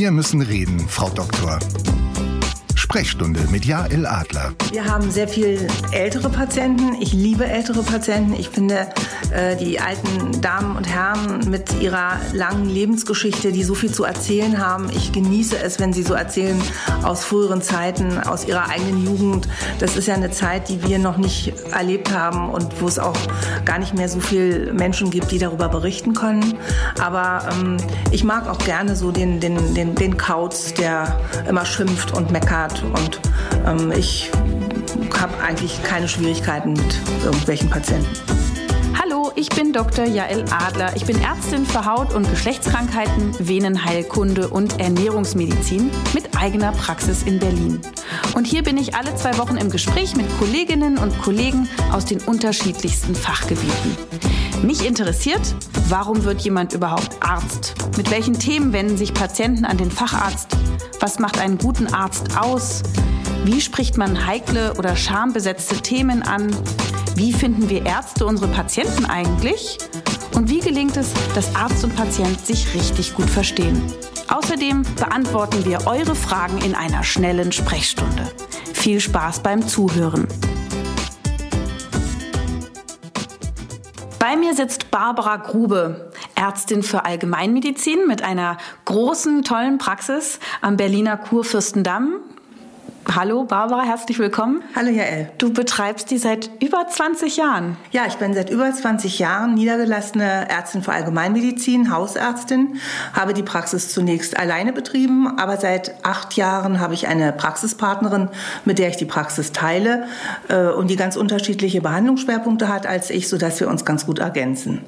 Wir müssen reden, Frau Doktor. Sprechstunde mit Jael Adler. Wir haben sehr viel ältere Patienten. Ich liebe ältere Patienten. Ich finde äh, die alten Damen und Herren mit ihrer langen Lebensgeschichte, die so viel zu erzählen haben. Ich genieße es, wenn sie so erzählen aus früheren Zeiten, aus ihrer eigenen Jugend. Das ist ja eine Zeit, die wir noch nicht erlebt haben und wo es auch gar nicht mehr so viele Menschen gibt, die darüber berichten können. Aber ähm, ich mag auch gerne so den, den, den, den Kauz, der immer schimpft und meckert und ähm, ich habe eigentlich keine Schwierigkeiten mit irgendwelchen Patienten. Hallo, ich bin Dr. Jael Adler. Ich bin Ärztin für Haut- und Geschlechtskrankheiten, Venenheilkunde und Ernährungsmedizin mit eigener Praxis in Berlin. Und hier bin ich alle zwei Wochen im Gespräch mit Kolleginnen und Kollegen aus den unterschiedlichsten Fachgebieten. Mich interessiert, warum wird jemand überhaupt Arzt? Mit welchen Themen wenden sich Patienten an den Facharzt? Was macht einen guten Arzt aus? Wie spricht man heikle oder schambesetzte Themen an? Wie finden wir Ärzte unsere Patienten eigentlich? Und wie gelingt es, dass Arzt und Patient sich richtig gut verstehen? Außerdem beantworten wir eure Fragen in einer schnellen Sprechstunde. Viel Spaß beim Zuhören. Bei mir sitzt Barbara Grube, Ärztin für Allgemeinmedizin mit einer großen, tollen Praxis am Berliner Kurfürstendamm. Hallo Barbara, herzlich willkommen. Hallo Jael. Du betreibst die seit über 20 Jahren. Ja, ich bin seit über 20 Jahren niedergelassene Ärztin für Allgemeinmedizin, Hausärztin, habe die Praxis zunächst alleine betrieben, aber seit acht Jahren habe ich eine Praxispartnerin, mit der ich die Praxis teile äh, und die ganz unterschiedliche Behandlungsschwerpunkte hat als ich, sodass wir uns ganz gut ergänzen.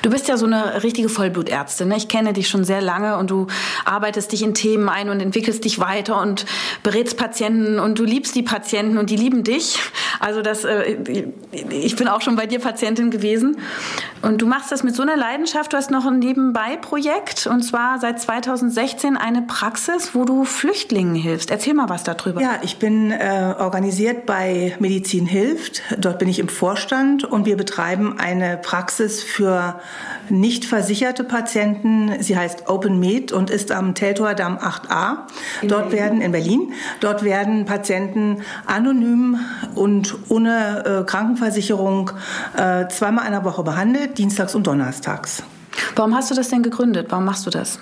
Du bist ja so eine richtige Vollblutärztin. Ne? Ich kenne dich schon sehr lange und du arbeitest dich in Themen ein und entwickelst dich weiter und berätst Patienten und du liebst die Patienten und die lieben dich. Also das, äh, ich bin auch schon bei dir Patientin gewesen. Und du machst das mit so einer Leidenschaft. Du hast noch ein Nebenbei-Projekt und zwar seit 2016 eine Praxis, wo du Flüchtlingen hilfst. Erzähl mal was darüber. Ja, ich bin äh, organisiert bei Medizin hilft. Dort bin ich im Vorstand und wir betreiben eine Praxis für nicht versicherte Patienten. Sie heißt Open Med und ist am Teltower Damm 8a. In Dort Berlin. werden in Berlin. Dort werden Patienten anonym und ohne äh, Krankenversicherung äh, zweimal in der Woche behandelt, dienstags und donnerstags. Warum hast du das denn gegründet? Warum machst du das?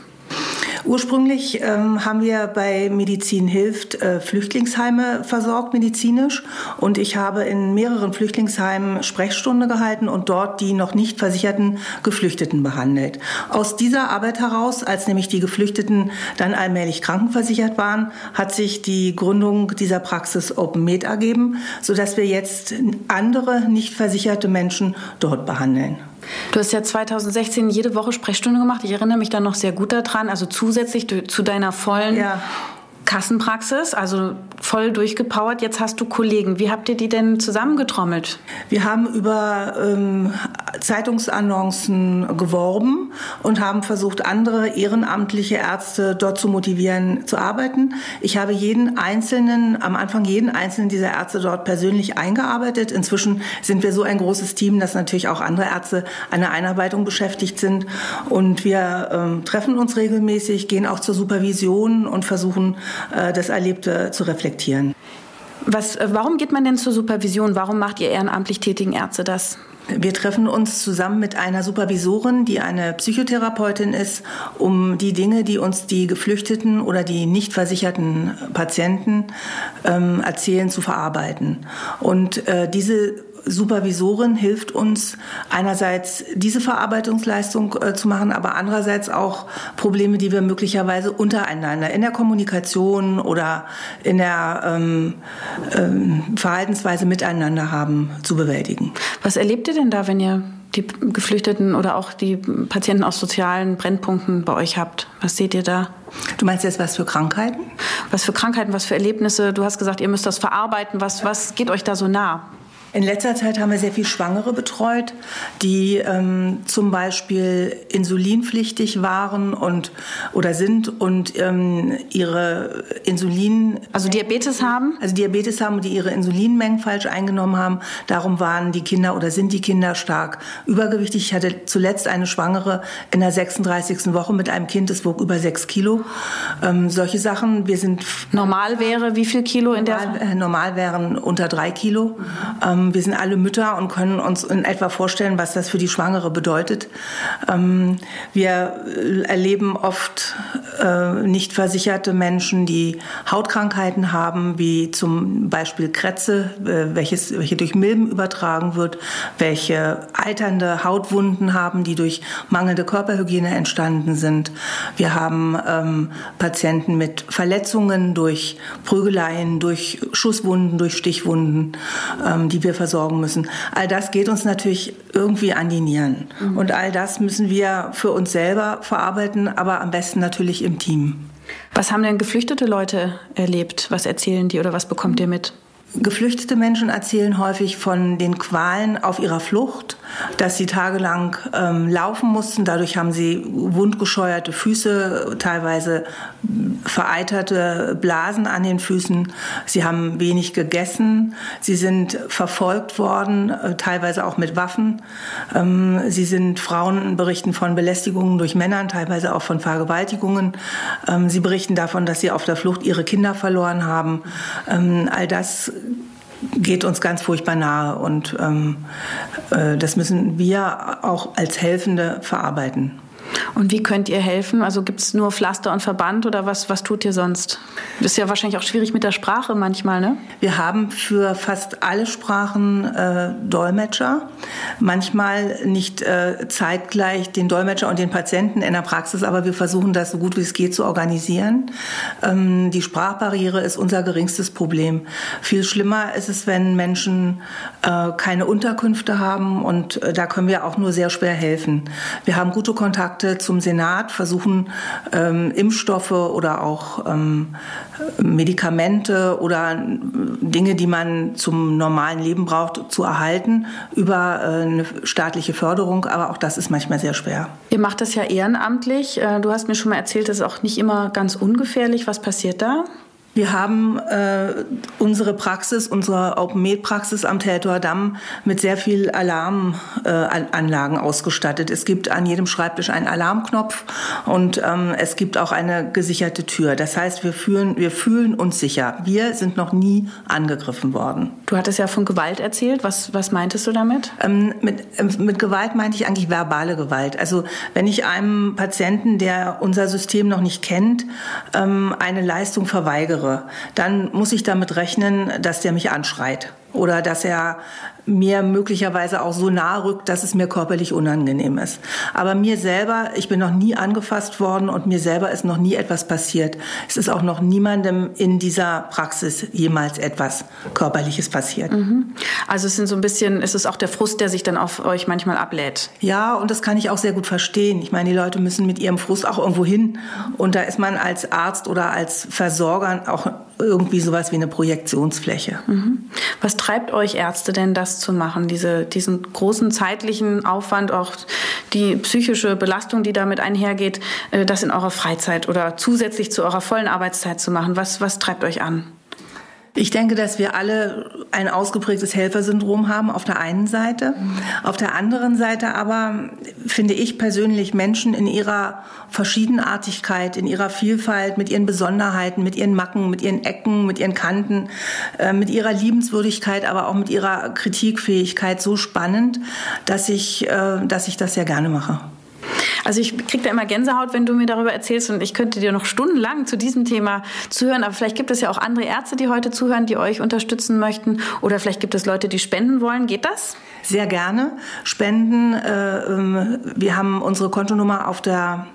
Ursprünglich ähm, haben wir bei Medizin hilft äh, Flüchtlingsheime versorgt medizinisch und ich habe in mehreren Flüchtlingsheimen Sprechstunde gehalten und dort die noch nicht versicherten Geflüchteten behandelt. Aus dieser Arbeit heraus, als nämlich die Geflüchteten dann allmählich krankenversichert waren, hat sich die Gründung dieser Praxis Open Med ergeben, sodass wir jetzt andere nicht versicherte Menschen dort behandeln. Du hast ja 2016 jede Woche Sprechstunde gemacht. Ich erinnere mich da noch sehr gut daran. Also zusätzlich zu deiner vollen ja. Kassenpraxis, also voll durchgepowert. Jetzt hast du Kollegen. Wie habt ihr die denn zusammengetrommelt? Wir haben über ähm, Zeitungsannoncen geworben und haben versucht, andere ehrenamtliche Ärzte dort zu motivieren, zu arbeiten. Ich habe jeden einzelnen, am Anfang jeden einzelnen dieser Ärzte dort persönlich eingearbeitet. Inzwischen sind wir so ein großes Team, dass natürlich auch andere Ärzte an der Einarbeitung beschäftigt sind. Und wir ähm, treffen uns regelmäßig, gehen auch zur Supervision und versuchen, das Erlebte zu reflektieren. Was, äh, warum geht man denn zur Supervision? Warum macht ihr ehrenamtlich tätigen Ärzte das? Wir treffen uns zusammen mit einer Supervisorin, die eine Psychotherapeutin ist, um die Dinge, die uns die geflüchteten oder die nicht versicherten Patienten ähm, erzählen, zu verarbeiten. Und äh, diese Supervisorin hilft uns einerseits diese Verarbeitungsleistung äh, zu machen, aber andererseits auch Probleme, die wir möglicherweise untereinander in der Kommunikation oder in der ähm, ähm, Verhaltensweise miteinander haben, zu bewältigen. Was erlebt ihr denn da, wenn ihr die Geflüchteten oder auch die Patienten aus sozialen Brennpunkten bei euch habt? Was seht ihr da? Du meinst jetzt was für Krankheiten? Was für Krankheiten, was für Erlebnisse? Du hast gesagt, ihr müsst das verarbeiten. Was, was geht euch da so nah? In letzter Zeit haben wir sehr viel Schwangere betreut, die ähm, zum Beispiel insulinpflichtig waren und oder sind und ähm, ihre Insulin also Diabetes haben, also Diabetes haben und die ihre Insulinmengen falsch eingenommen haben. Darum waren die Kinder oder sind die Kinder stark übergewichtig. Ich hatte zuletzt eine Schwangere in der 36. Woche mit einem Kind, das wog über sechs Kilo. Ähm, solche Sachen. Wir sind normal wäre wie viel Kilo in der normal, äh, normal wären unter drei Kilo. Mhm. Wir sind alle Mütter und können uns in etwa vorstellen, was das für die Schwangere bedeutet. Ähm, wir erleben oft äh, nicht versicherte Menschen, die Hautkrankheiten haben, wie zum Beispiel Krätze, äh, welches, welche durch Milben übertragen wird, welche alternde Hautwunden haben, die durch mangelnde Körperhygiene entstanden sind. Wir haben ähm, Patienten mit Verletzungen durch Prügeleien, durch Schusswunden, durch Stichwunden, ähm, die wir versorgen müssen. All das geht uns natürlich irgendwie an die Nieren. Mhm. Und all das müssen wir für uns selber verarbeiten, aber am besten natürlich im Team. Was haben denn geflüchtete Leute erlebt? Was erzählen die oder was bekommt ihr mit? Geflüchtete Menschen erzählen häufig von den Qualen auf ihrer Flucht, dass sie tagelang ähm, laufen mussten. Dadurch haben sie wundgescheuerte Füße, teilweise vereiterte Blasen an den Füßen. Sie haben wenig gegessen. Sie sind verfolgt worden, äh, teilweise auch mit Waffen. Ähm, sie sind Frauen berichten von Belästigungen durch Männern, teilweise auch von Vergewaltigungen. Ähm, sie berichten davon, dass sie auf der Flucht ihre Kinder verloren haben. Ähm, all das geht uns ganz furchtbar nahe und ähm, äh, das müssen wir auch als Helfende verarbeiten. Und wie könnt ihr helfen? Also gibt es nur Pflaster und Verband oder was, was tut ihr sonst? Das ist ja wahrscheinlich auch schwierig mit der Sprache manchmal, ne? Wir haben für fast alle Sprachen äh, Dolmetscher. Manchmal nicht äh, zeitgleich den Dolmetscher und den Patienten in der Praxis, aber wir versuchen das so gut wie es geht zu organisieren. Ähm, die Sprachbarriere ist unser geringstes Problem. Viel schlimmer ist es, wenn Menschen äh, keine Unterkünfte haben und äh, da können wir auch nur sehr schwer helfen. Wir haben gute Kontakte Kontakte zum Senat, versuchen ähm, Impfstoffe oder auch ähm, Medikamente oder Dinge, die man zum normalen Leben braucht, zu erhalten über äh, eine staatliche Förderung. Aber auch das ist manchmal sehr schwer. Ihr macht das ja ehrenamtlich. Äh, du hast mir schon mal erzählt, das ist auch nicht immer ganz ungefährlich. Was passiert da? Wir haben äh, unsere Praxis, unsere Open Med Praxis am Tätor Damm mit sehr viel Alarmanlagen äh, ausgestattet. Es gibt an jedem Schreibtisch einen Alarmknopf und ähm, es gibt auch eine gesicherte Tür. Das heißt, wir fühlen, wir fühlen uns sicher. Wir sind noch nie angegriffen worden. Du hattest ja von Gewalt erzählt. Was, was meintest du damit? Ähm, mit, äh, mit Gewalt meinte ich eigentlich verbale Gewalt. Also wenn ich einem Patienten, der unser System noch nicht kennt, ähm, eine Leistung verweigere, dann muss ich damit rechnen, dass der mich anschreit oder dass er mir möglicherweise auch so nahe rückt, dass es mir körperlich unangenehm ist. Aber mir selber, ich bin noch nie angefasst worden und mir selber ist noch nie etwas passiert. Es ist auch noch niemandem in dieser Praxis jemals etwas Körperliches passiert. Mhm. Also es sind so ein bisschen, es ist auch der Frust, der sich dann auf euch manchmal ablädt. Ja, und das kann ich auch sehr gut verstehen. Ich meine, die Leute müssen mit ihrem Frust auch irgendwo hin. Und da ist man als Arzt oder als Versorger auch irgendwie sowas wie eine Projektionsfläche. Mhm. Was treibt euch Ärzte denn, das zu machen? Diese, diesen großen zeitlichen Aufwand, auch die psychische Belastung, die damit einhergeht, äh, das in eurer Freizeit oder zusätzlich zu eurer vollen Arbeitszeit zu machen. Was, was treibt euch an? Ich denke, dass wir alle ein ausgeprägtes Helfersyndrom haben auf der einen Seite. Auf der anderen Seite aber finde ich persönlich Menschen in ihrer Verschiedenartigkeit, in ihrer Vielfalt, mit ihren Besonderheiten, mit ihren Macken, mit ihren Ecken, mit ihren Kanten, äh, mit ihrer Liebenswürdigkeit, aber auch mit ihrer Kritikfähigkeit so spannend, dass ich, äh, dass ich das sehr gerne mache. Also ich kriege da immer Gänsehaut, wenn du mir darüber erzählst und ich könnte dir noch stundenlang zu diesem Thema zuhören, aber vielleicht gibt es ja auch andere Ärzte, die heute zuhören, die euch unterstützen möchten oder vielleicht gibt es Leute, die spenden wollen. Geht das? Sehr gerne. Spenden. Äh, ähm, wir haben unsere Kontonummer auf der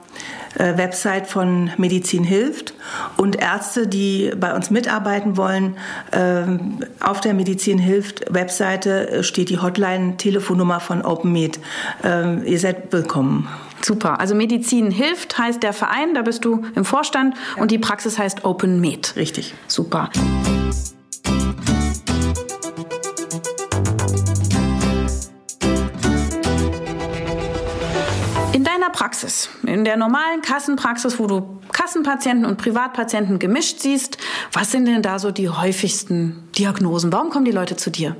äh, Website von Medizin hilft und Ärzte, die bei uns mitarbeiten wollen, ähm, auf der Medizin hilft Webseite steht die Hotline-Telefonnummer von OpenMed. Ähm, ihr seid willkommen. Super. Also Medizin hilft heißt der Verein, da bist du im Vorstand ja. und die Praxis heißt Open Med. Richtig. Super. In deiner Praxis, in der normalen Kassenpraxis, wo du Kassenpatienten und Privatpatienten gemischt siehst, was sind denn da so die häufigsten Diagnosen? Warum kommen die Leute zu dir?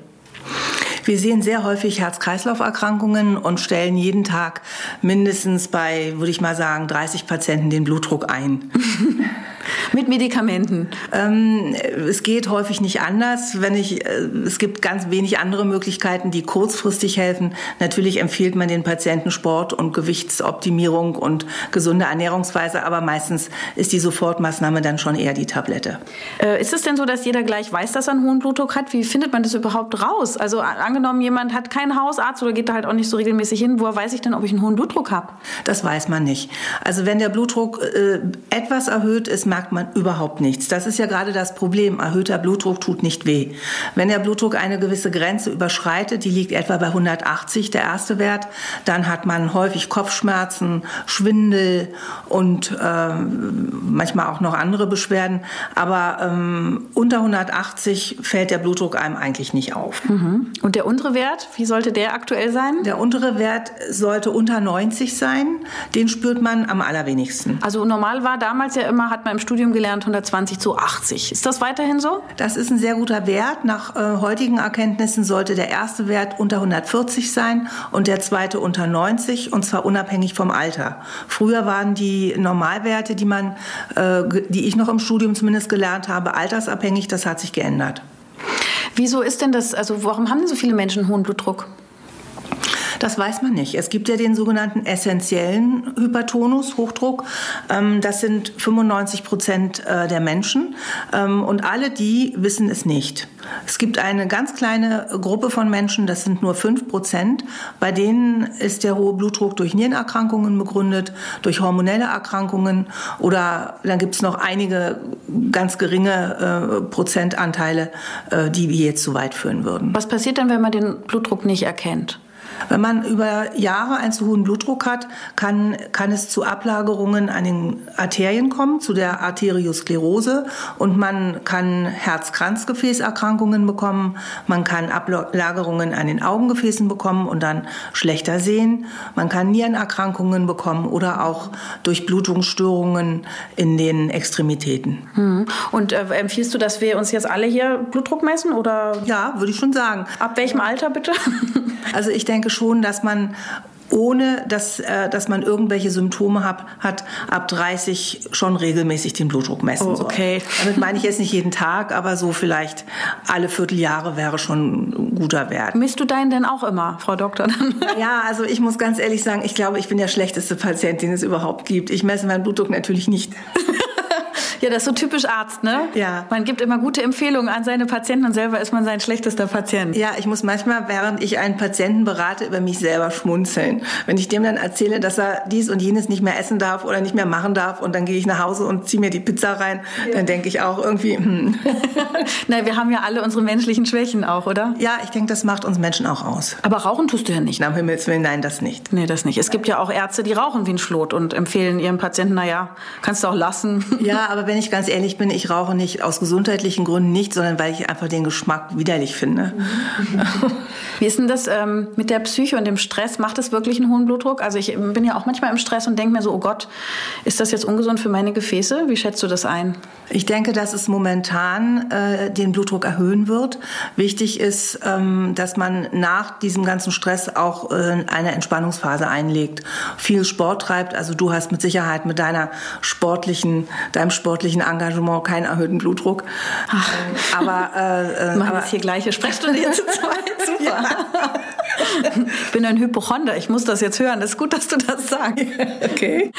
Wir sehen sehr häufig Herz-Kreislauf-Erkrankungen und stellen jeden Tag mindestens bei, würde ich mal sagen, 30 Patienten den Blutdruck ein. Mit Medikamenten? Ähm, es geht häufig nicht anders. Wenn ich, äh, es gibt ganz wenig andere Möglichkeiten, die kurzfristig helfen. Natürlich empfiehlt man den Patienten Sport und Gewichtsoptimierung und gesunde Ernährungsweise, aber meistens ist die Sofortmaßnahme dann schon eher die Tablette. Äh, ist es denn so, dass jeder gleich weiß, dass er einen hohen Blutdruck hat? Wie findet man das überhaupt raus? Also angenommen, jemand hat keinen Hausarzt oder geht da halt auch nicht so regelmäßig hin, woher weiß ich denn, ob ich einen hohen Blutdruck habe? Das weiß man nicht. Also wenn der Blutdruck äh, etwas erhöht ist, merkt man überhaupt nichts. Das ist ja gerade das Problem. Erhöhter Blutdruck tut nicht weh. Wenn der Blutdruck eine gewisse Grenze überschreitet, die liegt etwa bei 180, der erste Wert, dann hat man häufig Kopfschmerzen, Schwindel und äh, manchmal auch noch andere Beschwerden. Aber ähm, unter 180 fällt der Blutdruck einem eigentlich nicht auf. Mhm. Und der untere Wert, wie sollte der aktuell sein? Der untere Wert sollte unter 90 sein. Den spürt man am allerwenigsten. Also normal war damals ja immer, hat man im Studium gelernt, 120 zu 80. Ist das weiterhin so? Das ist ein sehr guter Wert. Nach äh, heutigen Erkenntnissen sollte der erste Wert unter 140 sein und der zweite unter 90 und zwar unabhängig vom Alter. Früher waren die Normalwerte, die man, äh, die ich noch im Studium zumindest gelernt habe, altersabhängig. Das hat sich geändert. Wieso ist denn das, also warum haben denn so viele Menschen hohen Blutdruck? Das weiß man nicht. Es gibt ja den sogenannten essentiellen Hypertonus, Hochdruck. Ähm, das sind 95 Prozent äh, der Menschen. Ähm, und alle die wissen es nicht. Es gibt eine ganz kleine Gruppe von Menschen, das sind nur 5 Prozent. Bei denen ist der hohe Blutdruck durch Nierenerkrankungen begründet, durch hormonelle Erkrankungen oder dann gibt es noch einige ganz geringe äh, Prozentanteile, äh, die wir jetzt zu weit führen würden. Was passiert dann, wenn man den Blutdruck nicht erkennt? Wenn man über Jahre einen zu hohen Blutdruck hat, kann, kann es zu Ablagerungen an den Arterien kommen, zu der Arteriosklerose und man kann Herz-Kranzgefäßerkrankungen bekommen, man kann Ablagerungen an den Augengefäßen bekommen und dann schlechter sehen, man kann Nierenerkrankungen bekommen oder auch Durchblutungsstörungen in den Extremitäten. Hm. Und äh, empfiehlst du, dass wir uns jetzt alle hier Blutdruck messen oder? Ja, würde ich schon sagen. Ab welchem Alter bitte? Also ich denke schon, dass man ohne dass, äh, dass man irgendwelche Symptome hat, hat, ab 30 schon regelmäßig den Blutdruck messen oh, okay. soll. Damit meine ich jetzt nicht jeden Tag, aber so vielleicht alle Vierteljahre wäre schon ein guter Wert. Misst du deinen denn auch immer, Frau Doktor? ja, also ich muss ganz ehrlich sagen, ich glaube, ich bin der schlechteste Patient, den es überhaupt gibt. Ich messe meinen Blutdruck natürlich nicht. Ja, das ist so typisch Arzt, ne? Ja. Man gibt immer gute Empfehlungen an seine Patienten und selber ist man sein schlechtester Patient. Ja, ich muss manchmal, während ich einen Patienten berate, über mich selber schmunzeln. Wenn ich dem dann erzähle, dass er dies und jenes nicht mehr essen darf oder nicht mehr machen darf und dann gehe ich nach Hause und ziehe mir die Pizza rein, ja. dann denke ich auch irgendwie, hm. Na, wir haben ja alle unsere menschlichen Schwächen auch, oder? Ja, ich denke, das macht uns Menschen auch aus. Aber rauchen tust du ja nicht. Na, um Himmels Willen, nein, das nicht. Nee, das nicht. Es gibt ja auch Ärzte, die rauchen wie ein Schlot und empfehlen ihren Patienten, naja, kannst du auch lassen. Ja, aber wenn ich ganz ehrlich bin, ich rauche nicht aus gesundheitlichen Gründen nicht, sondern weil ich einfach den Geschmack widerlich finde. Wie ist denn das ähm, mit der Psyche und dem Stress? Macht das wirklich einen hohen Blutdruck? Also ich bin ja auch manchmal im Stress und denke mir so, oh Gott, ist das jetzt ungesund für meine Gefäße? Wie schätzt du das ein? Ich denke, dass es momentan äh, den Blutdruck erhöhen wird. Wichtig ist, ähm, dass man nach diesem ganzen Stress auch äh, eine Entspannungsphase einlegt, viel Sport treibt. Also du hast mit Sicherheit mit deiner sportlichen, deinem sportlichen Engagement keinen erhöhten Blutdruck. Ach. Aber äh, äh, machen aber, hier gleiche Sprechstunde zu zweit. Super. Ja. Ich bin ein Hypochonder, ich muss das jetzt hören. Das ist gut, dass du das sagst. Okay.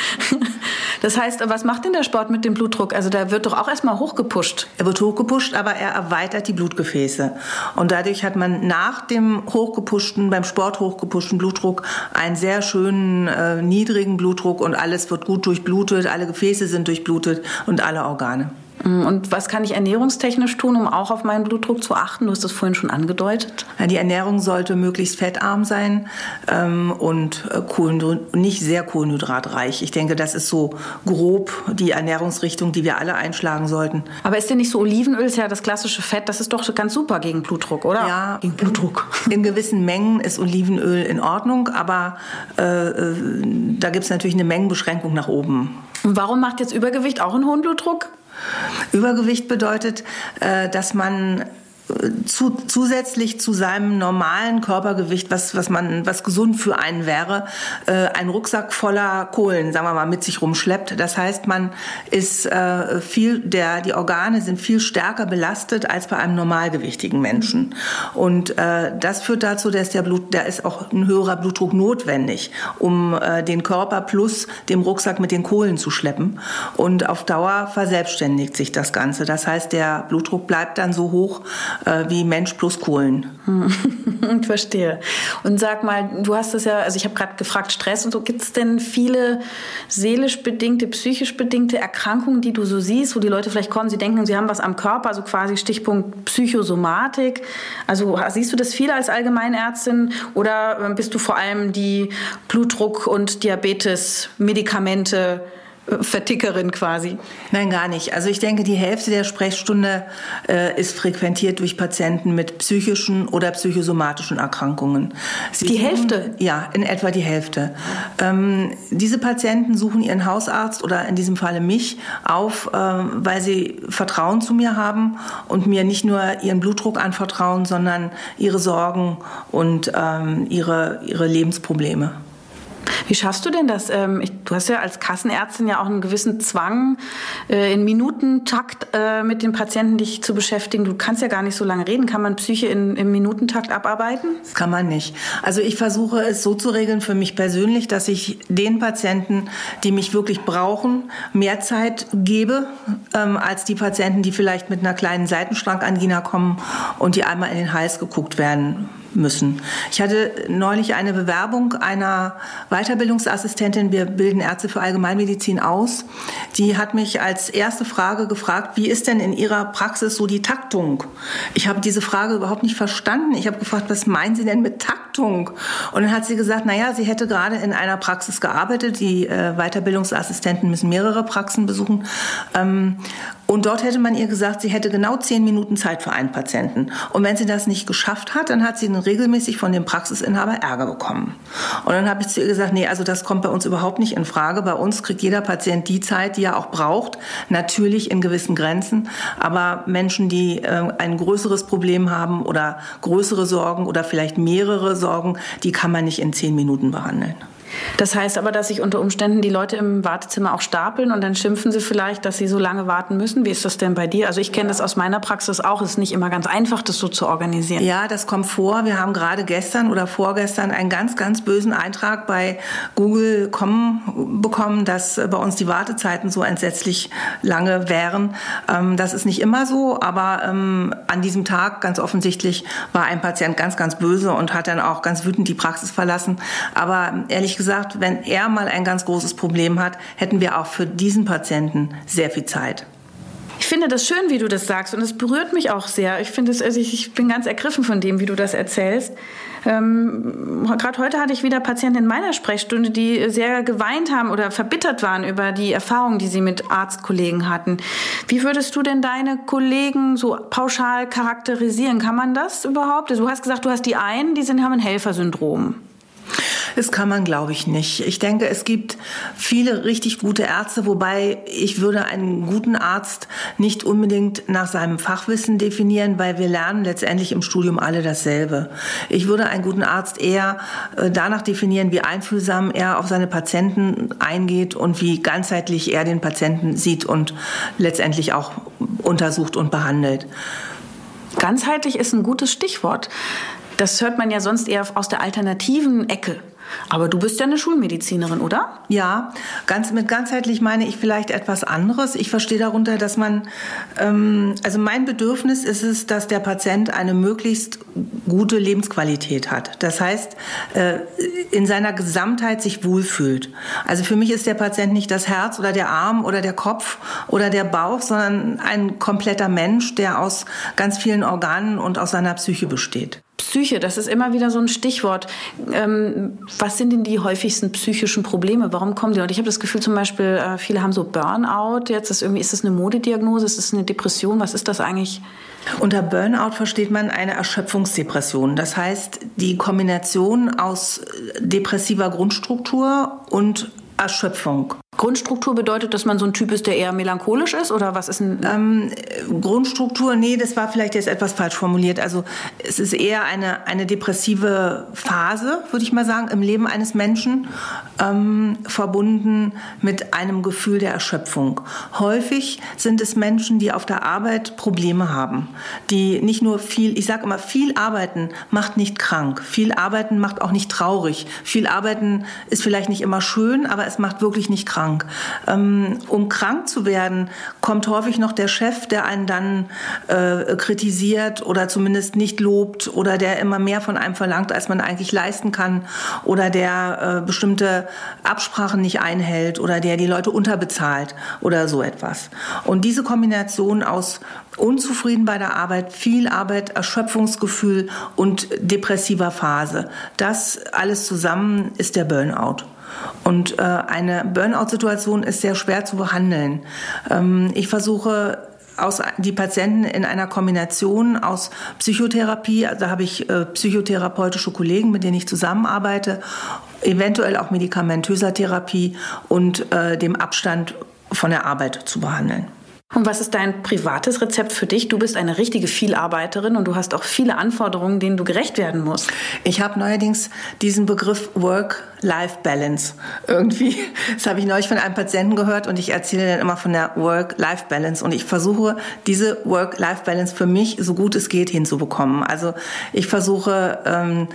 Das heißt, was macht denn der Sport mit dem Blutdruck? Also da wird doch auch erstmal hochgepusht. Er wird hochgepusht, aber er erweitert die Blutgefäße. Und dadurch hat man nach dem hochgepushten, beim Sport hochgepuschten Blutdruck einen sehr schönen äh, niedrigen Blutdruck und alles wird gut durchblutet, alle Gefäße sind durchblutet und alle Organe. Mm, und was kann ich ernährungstechnisch tun, um auch auf meinen Blutdruck zu achten? Du hast das vorhin schon angedeutet. Die Ernährung sollte möglichst fettarm sein ähm, und äh, nicht sehr kohlenhydratreich. Ich denke, das ist so grob die Ernährungsrichtung, die wir alle einschlagen sollten. Aber ist denn nicht so Olivenöl, ist ja das klassische Fett, das ist doch ganz super gegen Blutdruck, oder? Ja, gegen Blutdruck. In gewissen Mengen ist Olivenöl in Ordnung, aber äh, äh da gibt es natürlich eine Mengenbeschränkung nach oben. Und warum macht jetzt Übergewicht auch einen hohen Blutdruck? Übergewicht bedeutet, äh, dass man zu, zusätzlich zu seinem normalen Körpergewicht, was, was man, was gesund für einen wäre, äh, einen Rucksack voller Kohlen, sagen wir mal, mit sich rumschleppt. Das heißt, man ist äh, viel, der, die Organe sind viel stärker belastet als bei einem normalgewichtigen Menschen. Und äh, das führt dazu, dass der Blut, da ist auch ein höherer Blutdruck notwendig, um äh, den Körper plus dem Rucksack mit den Kohlen zu schleppen. Und auf Dauer verselbstständigt sich das Ganze. Das heißt, der Blutdruck bleibt dann so hoch, äh, wie Mensch plus Kohlen. Hm. Verstehe. Und sag mal, du hast das ja, also ich habe gerade gefragt, Stress und so, gibt es denn viele seelisch bedingte, psychisch bedingte Erkrankungen, die du so siehst, wo die Leute vielleicht kommen, sie denken, sie haben was am Körper, also quasi Stichpunkt Psychosomatik. Also siehst du das viel als Allgemeinärztin oder äh, bist du vor allem die Blutdruck- und Diabetes-Medikamente Vertickerin quasi? Nein, gar nicht. Also ich denke, die Hälfte der Sprechstunde äh, ist frequentiert durch Patienten mit psychischen oder psychosomatischen Erkrankungen. Sie die suchen, Hälfte? Ja, in etwa die Hälfte. Ähm, diese Patienten suchen ihren Hausarzt oder in diesem Falle mich auf, äh, weil sie Vertrauen zu mir haben und mir nicht nur ihren Blutdruck anvertrauen, sondern ihre Sorgen und ähm, ihre, ihre Lebensprobleme. Wie schaffst du denn das? Ähm, du hast ja als Kassenärztin ja auch einen gewissen Zwang, äh, in Minutentakt äh, mit den Patienten dich zu beschäftigen. Du kannst ja gar nicht so lange reden. Kann man Psyche in, im Minutentakt abarbeiten? Das kann man nicht. Also ich versuche es so zu regeln für mich persönlich, dass ich den Patienten, die mich wirklich brauchen, mehr Zeit gebe, ähm, als die Patienten, die vielleicht mit einer kleinen Seitenschrankangina kommen und die einmal in den Hals geguckt werden müssen. Ich hatte neulich eine Bewerbung einer Weiterbildungsassistentin, wir bilden Ärzte für Allgemeinmedizin aus, die hat mich als erste Frage gefragt, wie ist denn in ihrer Praxis so die Taktung? Ich habe diese Frage überhaupt nicht verstanden. Ich habe gefragt, was meinen Sie denn mit Taktung? Und dann hat sie gesagt, naja, sie hätte gerade in einer Praxis gearbeitet, die äh, Weiterbildungsassistenten müssen mehrere Praxen besuchen. Und dort hätte man ihr gesagt, sie hätte genau zehn Minuten Zeit für einen Patienten. Und wenn sie das nicht geschafft hat, dann hat sie regelmäßig von dem Praxisinhaber Ärger bekommen. Und dann habe ich zu ihr gesagt, nee, also das kommt bei uns überhaupt nicht in Frage. Bei uns kriegt jeder Patient die Zeit, die er auch braucht. Natürlich in gewissen Grenzen. Aber Menschen, die äh, ein größeres Problem haben oder größere Sorgen oder vielleicht mehrere Sorgen, die kann man nicht in zehn Minuten behandeln. Das heißt aber, dass sich unter Umständen die Leute im Wartezimmer auch stapeln und dann schimpfen sie vielleicht, dass sie so lange warten müssen. Wie ist das denn bei dir? Also ich kenne das aus meiner Praxis auch. Es ist nicht immer ganz einfach, das so zu organisieren. Ja, das kommt vor. Wir haben gerade gestern oder vorgestern einen ganz, ganz bösen Eintrag bei Google.com bekommen, dass bei uns die Wartezeiten so entsetzlich lange wären. Ähm, das ist nicht immer so, aber ähm, an diesem Tag ganz offensichtlich war ein Patient ganz, ganz böse und hat dann auch ganz wütend die Praxis verlassen. Aber ehrlich gesagt, wenn er mal ein ganz großes Problem hat, hätten wir auch für diesen Patienten sehr viel Zeit. Ich finde das schön, wie du das sagst und es berührt mich auch sehr. Ich finde es, also ich bin ganz ergriffen von dem, wie du das erzählst. Ähm, Gerade heute hatte ich wieder Patienten in meiner Sprechstunde, die sehr geweint haben oder verbittert waren über die Erfahrungen, die sie mit Arztkollegen hatten. Wie würdest du denn deine Kollegen so pauschal charakterisieren? Kann man das überhaupt? Also du hast gesagt, du hast die einen, die sind, haben ein Helfersyndrom. Das kann man, glaube ich, nicht. Ich denke, es gibt viele richtig gute Ärzte, wobei ich würde einen guten Arzt nicht unbedingt nach seinem Fachwissen definieren, weil wir lernen letztendlich im Studium alle dasselbe. Ich würde einen guten Arzt eher äh, danach definieren, wie einfühlsam er auf seine Patienten eingeht und wie ganzheitlich er den Patienten sieht und letztendlich auch untersucht und behandelt. Ganzheitlich ist ein gutes Stichwort. Das hört man ja sonst eher aus der alternativen Ecke. Aber du bist ja eine Schulmedizinerin, oder? Ja, ganz mit ganzheitlich meine ich vielleicht etwas anderes. Ich verstehe darunter, dass man, ähm, also mein Bedürfnis ist es, dass der Patient eine möglichst gute Lebensqualität hat. Das heißt, äh, in seiner Gesamtheit sich wohlfühlt. Also für mich ist der Patient nicht das Herz oder der Arm oder der Kopf oder der Bauch, sondern ein kompletter Mensch, der aus ganz vielen Organen und aus seiner Psyche besteht. Psyche, das ist immer wieder so ein Stichwort. Ähm, was sind denn die häufigsten psychischen Probleme? Warum kommen die? Und ich habe das Gefühl zum Beispiel, äh, viele haben so Burnout. Jetzt ist irgendwie, ist das eine Modediagnose? Ist das eine Depression? Was ist das eigentlich? Unter Burnout versteht man eine Erschöpfungsdepression. Das heißt, die Kombination aus depressiver Grundstruktur und Erschöpfung. Grundstruktur bedeutet, dass man so ein Typ ist, der eher melancholisch ist oder was ist ein ähm, Grundstruktur? Nee, das war vielleicht jetzt etwas falsch formuliert. Also es ist eher eine eine depressive Phase, würde ich mal sagen, im Leben eines Menschen ähm, verbunden mit einem Gefühl der Erschöpfung. Häufig sind es Menschen, die auf der Arbeit Probleme haben, die nicht nur viel, ich sage immer, viel arbeiten macht nicht krank, viel arbeiten macht auch nicht traurig, viel arbeiten ist vielleicht nicht immer schön, aber es macht wirklich nicht krank. Ähm, um krank zu werden, kommt häufig noch der Chef, der einen dann äh, kritisiert oder zumindest nicht lobt oder der immer mehr von einem verlangt, als man eigentlich leisten kann oder der äh, bestimmte Absprachen nicht einhält oder der die Leute unterbezahlt oder so etwas. Und diese Kombination aus unzufrieden bei der Arbeit, viel Arbeit, Erschöpfungsgefühl und depressiver Phase, das alles zusammen ist der Burnout. Und äh, eine Burnout-Situation ist sehr schwer zu behandeln. Ähm, ich versuche aus die Patienten in einer Kombination aus Psychotherapie, also da habe ich äh, psychotherapeutische Kollegen, mit denen ich zusammenarbeite, eventuell auch medikamentöser Therapie und äh, dem Abstand von der Arbeit zu behandeln. Und was ist dein privates Rezept für dich? Du bist eine richtige Vielarbeiterin und du hast auch viele Anforderungen, denen du gerecht werden musst. Ich habe neuerdings diesen Begriff Work-Life-Balance irgendwie. Das habe ich neulich von einem Patienten gehört und ich erzähle dann immer von der Work-Life-Balance und ich versuche diese Work-Life-Balance für mich so gut es geht hinzubekommen. Also ich versuche ähm,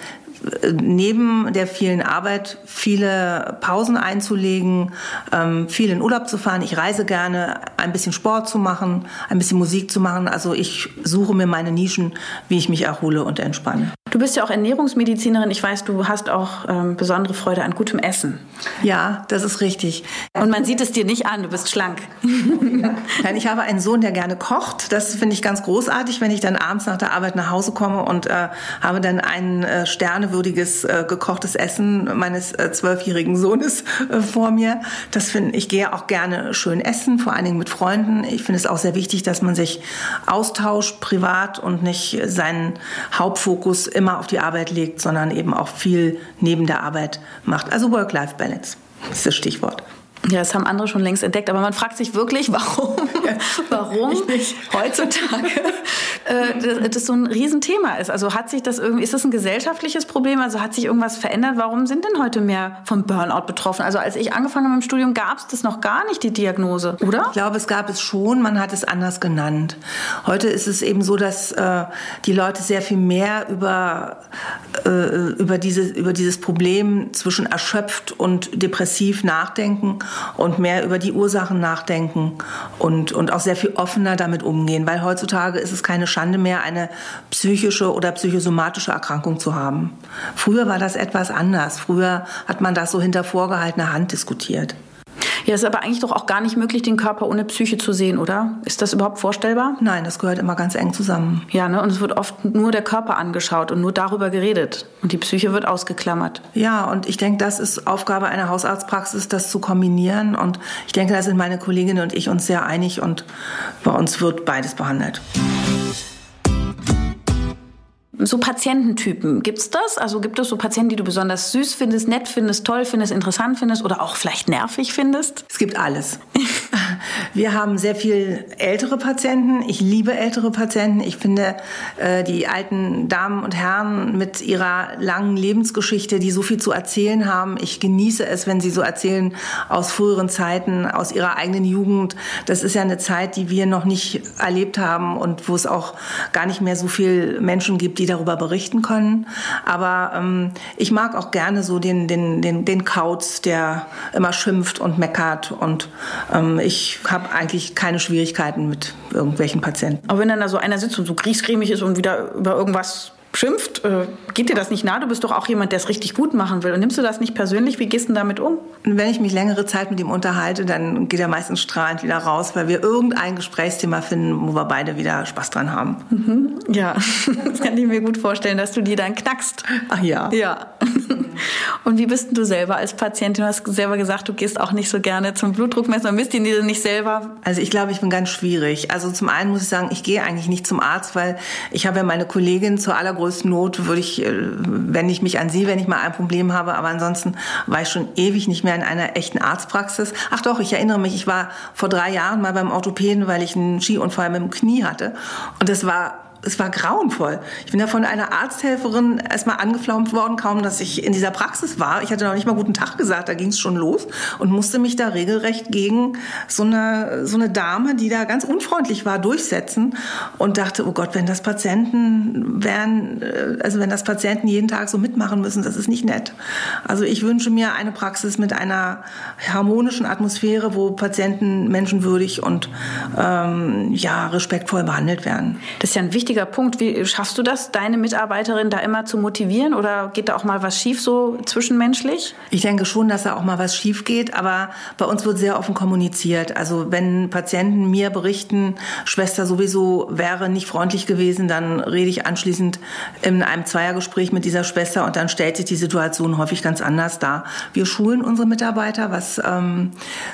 neben der vielen Arbeit viele Pausen einzulegen, ähm, viel in Urlaub zu fahren. Ich reise gerne, ein bisschen Sport zu machen, ein bisschen Musik zu machen. Also ich suche mir meine Nischen, wie ich mich erhole und entspanne. Du bist ja auch Ernährungsmedizinerin. Ich weiß, du hast auch ähm, besondere Freude an gutem Essen. Ja, das ist richtig. Und man sieht es dir nicht an, du bist schlank. Nein, ich habe einen Sohn, der gerne kocht. Das finde ich ganz großartig, wenn ich dann abends nach der Arbeit nach Hause komme und äh, habe dann ein äh, sternewürdiges äh, gekochtes Essen meines äh, zwölfjährigen Sohnes äh, vor mir. Das finde ich gehe auch gerne schön essen, vor allen Dingen mit Freunden. Ich finde es auch sehr wichtig, dass man sich austauscht privat und nicht seinen Hauptfokus immer auf die Arbeit legt, sondern eben auch viel neben der Arbeit macht. Also Work-Life-Balance ist das Stichwort. Ja, das haben andere schon längst entdeckt, aber man fragt sich wirklich, warum, warum heutzutage äh, das so ein Riesenthema ist. Also hat sich das irgendwie, ist das ein gesellschaftliches Problem? Also hat sich irgendwas verändert? Warum sind denn heute mehr vom Burnout betroffen? Also als ich angefangen habe im Studium, gab es das noch gar nicht, die Diagnose, oder? Ich glaube, es gab es schon, man hat es anders genannt. Heute ist es eben so, dass äh, die Leute sehr viel mehr über, äh, über, dieses, über dieses Problem zwischen erschöpft und depressiv nachdenken und mehr über die Ursachen nachdenken und, und auch sehr viel offener damit umgehen, weil heutzutage ist es keine Schande mehr, eine psychische oder psychosomatische Erkrankung zu haben. Früher war das etwas anders. Früher hat man das so hinter vorgehaltener Hand diskutiert. Ja, ist aber eigentlich doch auch gar nicht möglich, den Körper ohne Psyche zu sehen, oder? Ist das überhaupt vorstellbar? Nein, das gehört immer ganz eng zusammen. Ja, ne? Und es wird oft nur der Körper angeschaut und nur darüber geredet. Und die Psyche wird ausgeklammert. Ja, und ich denke, das ist Aufgabe einer Hausarztpraxis, das zu kombinieren. Und ich denke, da sind meine Kolleginnen und ich uns sehr einig und bei uns wird beides behandelt. So Patiententypen, gibt's das? Also gibt es so Patienten, die du besonders süß findest, nett findest, toll findest, interessant findest oder auch vielleicht nervig findest? Es gibt alles. Wir haben sehr viel ältere Patienten. Ich liebe ältere Patienten. Ich finde äh, die alten Damen und Herren mit ihrer langen Lebensgeschichte, die so viel zu erzählen haben. Ich genieße es, wenn sie so erzählen aus früheren Zeiten, aus ihrer eigenen Jugend. Das ist ja eine Zeit, die wir noch nicht erlebt haben und wo es auch gar nicht mehr so viele Menschen gibt, die darüber berichten können. Aber ähm, ich mag auch gerne so den, den, den, den Kauz, der immer schimpft und meckert. Und ähm, ich habe eigentlich keine Schwierigkeiten mit irgendwelchen Patienten. Aber wenn dann da so einer sitzt und so griesgrämig ist und wieder über irgendwas schimpft, äh, geht dir das nicht nah? Du bist doch auch jemand, der es richtig gut machen will. Und nimmst du das nicht persönlich? Wie gehst du damit um? Wenn ich mich längere Zeit mit ihm unterhalte, dann geht er meistens strahlend wieder raus, weil wir irgendein Gesprächsthema finden, wo wir beide wieder Spaß dran haben. Mhm. Ja, das kann ich mir gut vorstellen, dass du die dann knackst. Ach ja. Ja. Und wie bist du selber als Patientin? Du hast selber gesagt, du gehst auch nicht so gerne zum Blutdruckmessen. Und bist du nicht selber? Also ich glaube, ich bin ganz schwierig. Also zum einen muss ich sagen, ich gehe eigentlich nicht zum Arzt, weil ich habe ja meine Kollegin zur allergrößten Not, würde ich, äh, wenn ich mich an sie, wenn ich mal ein Problem habe. Aber ansonsten war ich schon ewig nicht mehr in einer echten Arztpraxis. Ach doch, ich erinnere mich, ich war vor drei Jahren mal beim Orthopäden, weil ich einen Skiunfall mit dem Knie hatte. Und das war es war grauenvoll. Ich bin da von einer Arzthelferin erstmal angeflaumt worden, kaum dass ich in dieser Praxis war. Ich hatte noch nicht mal guten Tag gesagt, da ging es schon los und musste mich da regelrecht gegen so eine, so eine Dame, die da ganz unfreundlich war, durchsetzen und dachte, oh Gott, wenn das Patienten wären, äh, also wenn das Patienten jeden Tag so mitmachen müssen, das ist nicht nett. Also ich wünsche mir eine Praxis mit einer harmonischen Atmosphäre, wo Patienten menschenwürdig und ähm, ja, respektvoll behandelt werden. Das ist ja ein wichtiger wichtiger Punkt. Wie schaffst du das, deine Mitarbeiterin da immer zu motivieren oder geht da auch mal was schief so zwischenmenschlich? Ich denke schon, dass da auch mal was schief geht, aber bei uns wird sehr offen kommuniziert. Also wenn Patienten mir berichten, Schwester sowieso wäre nicht freundlich gewesen, dann rede ich anschließend in einem Zweiergespräch mit dieser Schwester und dann stellt sich die Situation häufig ganz anders dar. Wir schulen unsere Mitarbeiter, was ähm,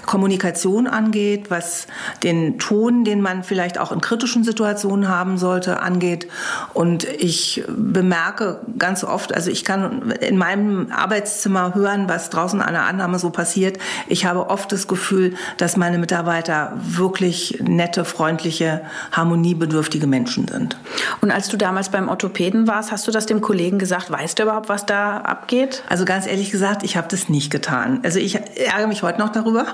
Kommunikation angeht, was den Ton, den man vielleicht auch in kritischen Situationen haben sollte, angeht. Und ich bemerke ganz oft, also ich kann in meinem Arbeitszimmer hören, was draußen an der Annahme so passiert. Ich habe oft das Gefühl, dass meine Mitarbeiter wirklich nette, freundliche, harmoniebedürftige Menschen sind. Und als du damals beim Orthopäden warst, hast du das dem Kollegen gesagt? Weißt du überhaupt, was da abgeht? Also ganz ehrlich gesagt, ich habe das nicht getan. Also ich ärgere mich heute noch darüber.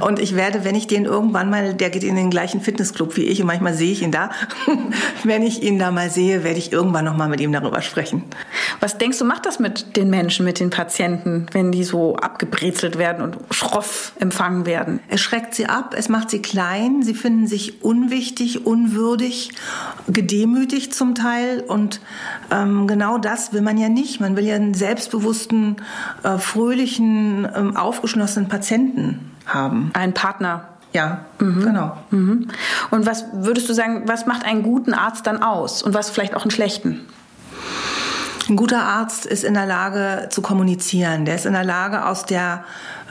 Und ich werde, wenn ich den irgendwann mal, der geht in den gleichen Fitnessclub wie ich und manchmal sehe ich ihn da, wenn ich ihn da mal sehe, werde ich irgendwann noch mal mit ihm darüber sprechen. Was denkst du, macht das mit den Menschen, mit den Patienten, wenn die so abgebrezelt werden und schroff empfangen werden? Es schreckt sie ab, es macht sie klein, sie finden sich unwichtig, unwürdig, gedemütigt zum Teil und ähm, genau das will man ja nicht. Man will ja einen selbstbewussten, äh, fröhlichen, ähm, aufgeschlossenen Patienten haben. Einen Partner. Ja, mhm. genau. Mhm. Und was würdest du sagen, was macht einen guten Arzt dann aus und was vielleicht auch einen schlechten? Ein guter Arzt ist in der Lage zu kommunizieren. Der ist in der Lage, aus der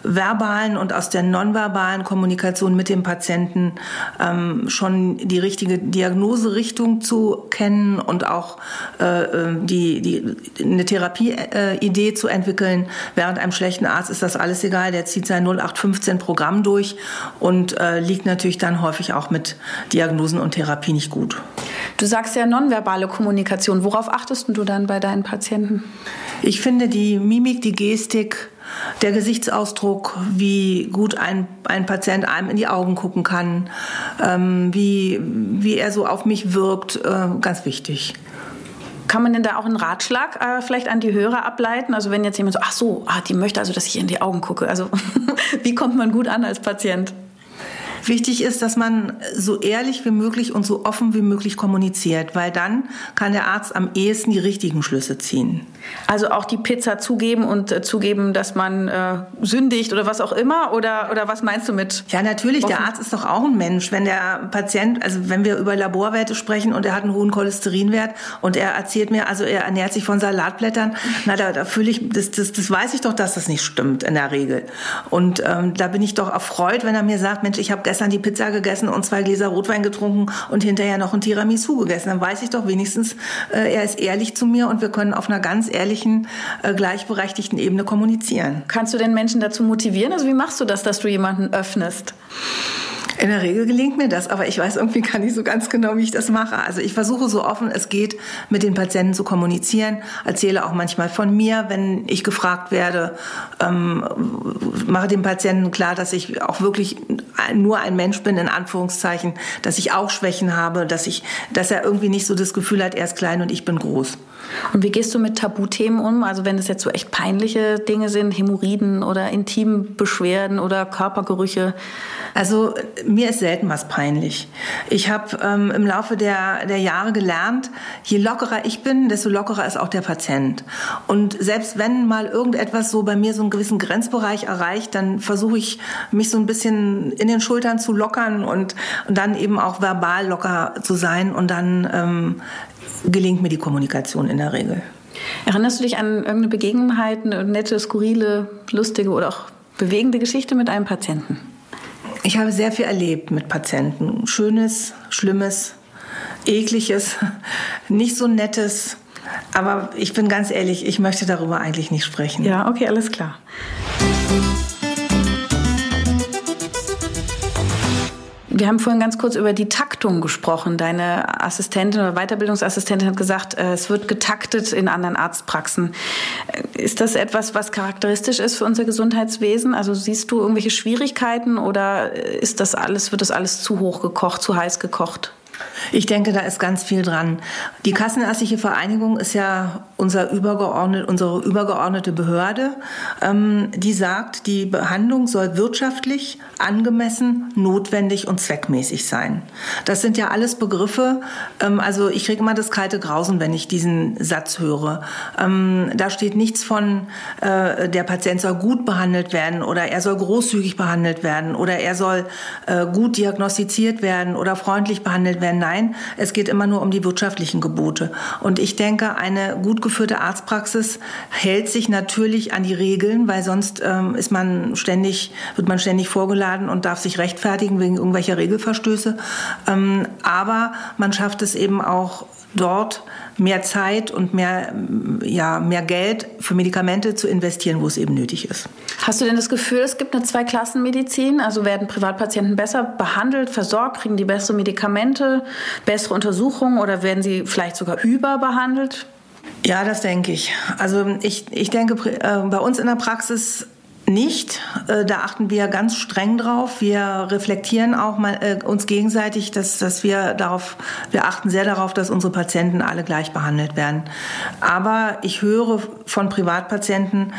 verbalen und aus der nonverbalen Kommunikation mit dem Patienten ähm, schon die richtige Diagnoserichtung zu kennen und auch äh, äh die, die, eine Therapieidee äh, zu entwickeln. Während einem schlechten Arzt ist das alles egal, der zieht sein 0815 Programm durch und äh, liegt natürlich dann häufig auch mit Diagnosen und Therapie nicht gut. Du sagst ja nonverbale Kommunikation. Worauf achtest du dann bei deinen Patienten? Ich finde die Mimik, die Gestik, der Gesichtsausdruck, wie gut ein, ein Patient einem in die Augen gucken kann, ähm, wie, wie er so auf mich wirkt, äh, ganz wichtig. Kann man denn da auch einen Ratschlag äh, vielleicht an die Hörer ableiten? Also wenn jetzt jemand so, ach so, ah, die möchte also, dass ich in die Augen gucke. Also wie kommt man gut an als Patient? Wichtig ist, dass man so ehrlich wie möglich und so offen wie möglich kommuniziert, weil dann kann der Arzt am ehesten die richtigen Schlüsse ziehen. Also auch die Pizza zugeben und äh, zugeben, dass man äh, sündigt oder was auch immer? Oder, oder was meinst du mit? Ja, natürlich, offen? der Arzt ist doch auch ein Mensch. Wenn der Patient, also wenn wir über Laborwerte sprechen und er hat einen hohen Cholesterinwert und er erzählt mir, also er ernährt sich von Salatblättern, na, da, da fühle ich, das, das, das weiß ich doch, dass das nicht stimmt in der Regel. Und ähm, da bin ich doch erfreut, wenn er mir sagt, Mensch, ich habe gestern die Pizza gegessen und zwei Gläser Rotwein getrunken und hinterher noch ein Tiramisu gegessen. Dann weiß ich doch wenigstens, äh, er ist ehrlich zu mir und wir können auf einer ganz ehrlichen, äh, gleichberechtigten Ebene kommunizieren. Kannst du den Menschen dazu motivieren? Also wie machst du das, dass du jemanden öffnest? In der Regel gelingt mir das, aber ich weiß irgendwie gar nicht so ganz genau, wie ich das mache. Also ich versuche so offen es geht, mit den Patienten zu kommunizieren, erzähle auch manchmal von mir, wenn ich gefragt werde, ähm, mache dem Patienten klar, dass ich auch wirklich nur ein Mensch bin, in Anführungszeichen, dass ich auch Schwächen habe, dass ich, dass er irgendwie nicht so das Gefühl hat, er ist klein und ich bin groß. Und wie gehst du mit Tabuthemen um? Also wenn es jetzt so echt peinliche Dinge sind, Hämorrhoiden oder Intimbeschwerden oder Körpergerüche? Also mir ist selten was peinlich. Ich habe ähm, im Laufe der, der Jahre gelernt, je lockerer ich bin, desto lockerer ist auch der Patient. Und selbst wenn mal irgendetwas so bei mir so einen gewissen Grenzbereich erreicht, dann versuche ich mich so ein bisschen in den Schultern zu lockern und, und dann eben auch verbal locker zu sein und dann ähm, gelingt mir die Kommunikation in der Regel. Erinnerst du dich an irgendeine Begebenheit, eine nette, skurrile, lustige oder auch bewegende Geschichte mit einem Patienten? Ich habe sehr viel erlebt mit Patienten. Schönes, Schlimmes, Ekliges, nicht so Nettes. Aber ich bin ganz ehrlich, ich möchte darüber eigentlich nicht sprechen. Ja, okay, alles klar. Wir haben vorhin ganz kurz über die Taktung gesprochen. Deine Assistentin oder Weiterbildungsassistentin hat gesagt, äh, es wird getaktet in anderen Arztpraxen. Äh, ist das etwas, was charakteristisch ist für unser Gesundheitswesen? Also siehst du irgendwelche Schwierigkeiten oder ist das alles, wird das alles zu hoch gekocht, zu heiß gekocht? Ich denke, da ist ganz viel dran. Die Kassenärztliche Vereinigung ist ja unser übergeordnet, unsere übergeordnete Behörde. Ähm, die sagt, die Behandlung soll wirtschaftlich, angemessen, notwendig und zweckmäßig sein. Das sind ja alles Begriffe. Ähm, also ich kriege immer das kalte Grausen, wenn ich diesen Satz höre. Ähm, da steht nichts von, äh, der Patient soll gut behandelt werden oder er soll großzügig behandelt werden oder er soll äh, gut diagnostiziert werden oder freundlich behandelt werden. Nein, es geht immer nur um die wirtschaftlichen Gebote. Und ich denke, eine gut geführte Arztpraxis hält sich natürlich an die Regeln, weil sonst ähm, ist man ständig, wird man ständig vorgeladen und darf sich rechtfertigen wegen irgendwelcher Regelverstöße. Ähm, aber man schafft es eben auch dort mehr Zeit und mehr, ja, mehr Geld für Medikamente zu investieren, wo es eben nötig ist. Hast du denn das Gefühl, es gibt eine Zweiklassenmedizin? Also werden Privatpatienten besser behandelt, versorgt, kriegen die bessere Medikamente, bessere Untersuchungen oder werden sie vielleicht sogar überbehandelt? Ja, das denke ich. Also ich, ich denke, äh, bei uns in der Praxis nicht. Äh, da achten wir ganz streng drauf. Wir reflektieren auch mal, äh, uns gegenseitig, dass, dass wir darauf, wir achten sehr darauf, dass unsere Patienten alle gleich behandelt werden. Aber ich höre von Privatpatienten,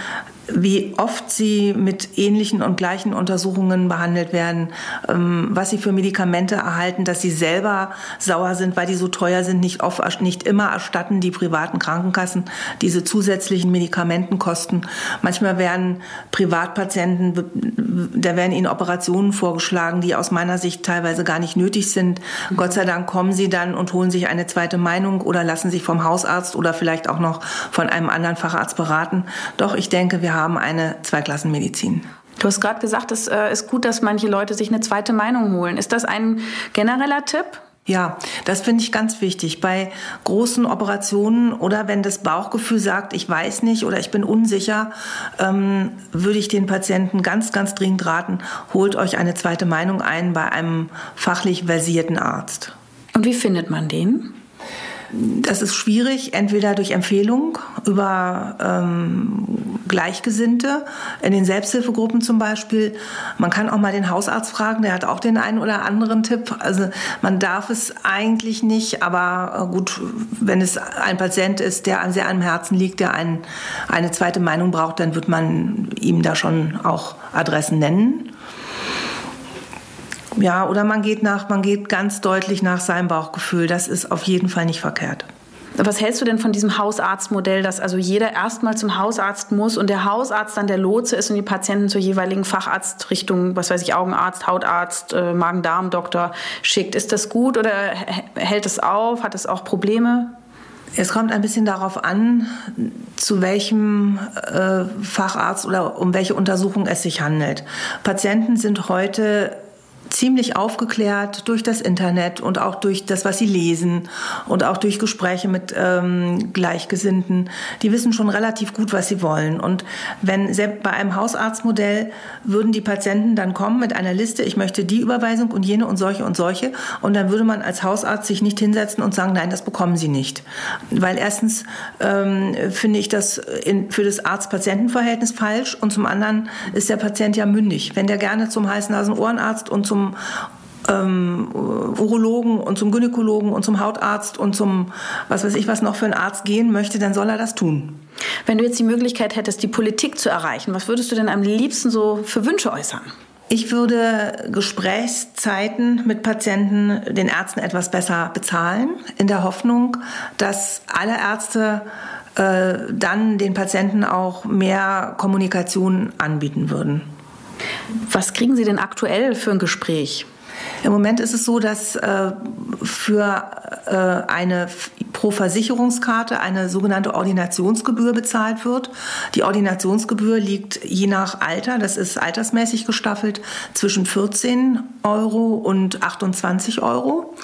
wie oft sie mit ähnlichen und gleichen Untersuchungen behandelt werden, ähm, was sie für Medikamente erhalten, dass sie selber sauer sind, weil die so teuer sind, nicht, oft, nicht immer erstatten die privaten Krankenkassen diese zusätzlichen Medikamentenkosten. Manchmal werden Privatpatienten, da werden ihnen Operationen vorgeschlagen, die aus meiner Sicht teilweise gar nicht nötig sind. Gott sei Dank kommen sie dann und holen sich eine zweite Meinung oder lassen sich vom Hausarzt oder vielleicht auch noch von einem anderen Facharzt beraten. Doch ich denke, wir haben eine Zweiklassenmedizin. Du hast gerade gesagt, es äh, ist gut, dass manche Leute sich eine zweite Meinung holen. Ist das ein genereller Tipp? Ja, das finde ich ganz wichtig. Bei großen Operationen oder wenn das Bauchgefühl sagt, ich weiß nicht oder ich bin unsicher, ähm, würde ich den Patienten ganz, ganz dringend raten, holt euch eine zweite Meinung ein bei einem fachlich versierten Arzt. Und wie findet man den? Das ist schwierig, entweder durch Empfehlung über ähm, Gleichgesinnte, in den Selbsthilfegruppen zum Beispiel. Man kann auch mal den Hausarzt fragen, der hat auch den einen oder anderen Tipp. Also man darf es eigentlich nicht, aber äh, gut, wenn es ein Patient ist, der sehr am Herzen liegt, der ein, eine zweite Meinung braucht, dann wird man ihm da schon auch Adressen nennen. Ja, oder man geht nach, man geht ganz deutlich nach seinem Bauchgefühl. Das ist auf jeden Fall nicht verkehrt. Was hältst du denn von diesem Hausarztmodell, dass also jeder erstmal zum Hausarzt muss und der Hausarzt dann der Lotse ist und die Patienten zur jeweiligen Facharztrichtung, was weiß ich, Augenarzt, Hautarzt, äh, Magen-Darm-Doktor schickt? Ist das gut oder hält es auf? Hat es auch Probleme? Es kommt ein bisschen darauf an, zu welchem äh, Facharzt oder um welche Untersuchung es sich handelt. Patienten sind heute ziemlich aufgeklärt durch das Internet und auch durch das, was sie lesen und auch durch Gespräche mit ähm, Gleichgesinnten. Die wissen schon relativ gut, was sie wollen. Und wenn selbst bei einem Hausarztmodell würden die Patienten dann kommen mit einer Liste, ich möchte die Überweisung und jene und solche und solche. Und dann würde man als Hausarzt sich nicht hinsetzen und sagen, nein, das bekommen sie nicht. Weil erstens ähm, finde ich das in, für das Arzt-Patienten-Verhältnis falsch und zum anderen ist der Patient ja mündig. Wenn der gerne zum Hals-Nasen-Ohrenarzt und zum ähm, Urologen und zum Gynäkologen und zum Hautarzt und zum, was weiß ich, was noch für ein Arzt gehen möchte, dann soll er das tun. Wenn du jetzt die Möglichkeit hättest, die Politik zu erreichen, was würdest du denn am liebsten so für Wünsche äußern? Ich würde Gesprächszeiten mit Patienten den Ärzten etwas besser bezahlen, in der Hoffnung, dass alle Ärzte äh, dann den Patienten auch mehr Kommunikation anbieten würden. Was kriegen Sie denn aktuell für ein Gespräch? Im Moment ist es so, dass äh, für äh, eine pro Versicherungskarte eine sogenannte Ordinationsgebühr bezahlt wird. Die Ordinationsgebühr liegt je nach Alter, das ist altersmäßig gestaffelt, zwischen 14 Euro und 28 Euro.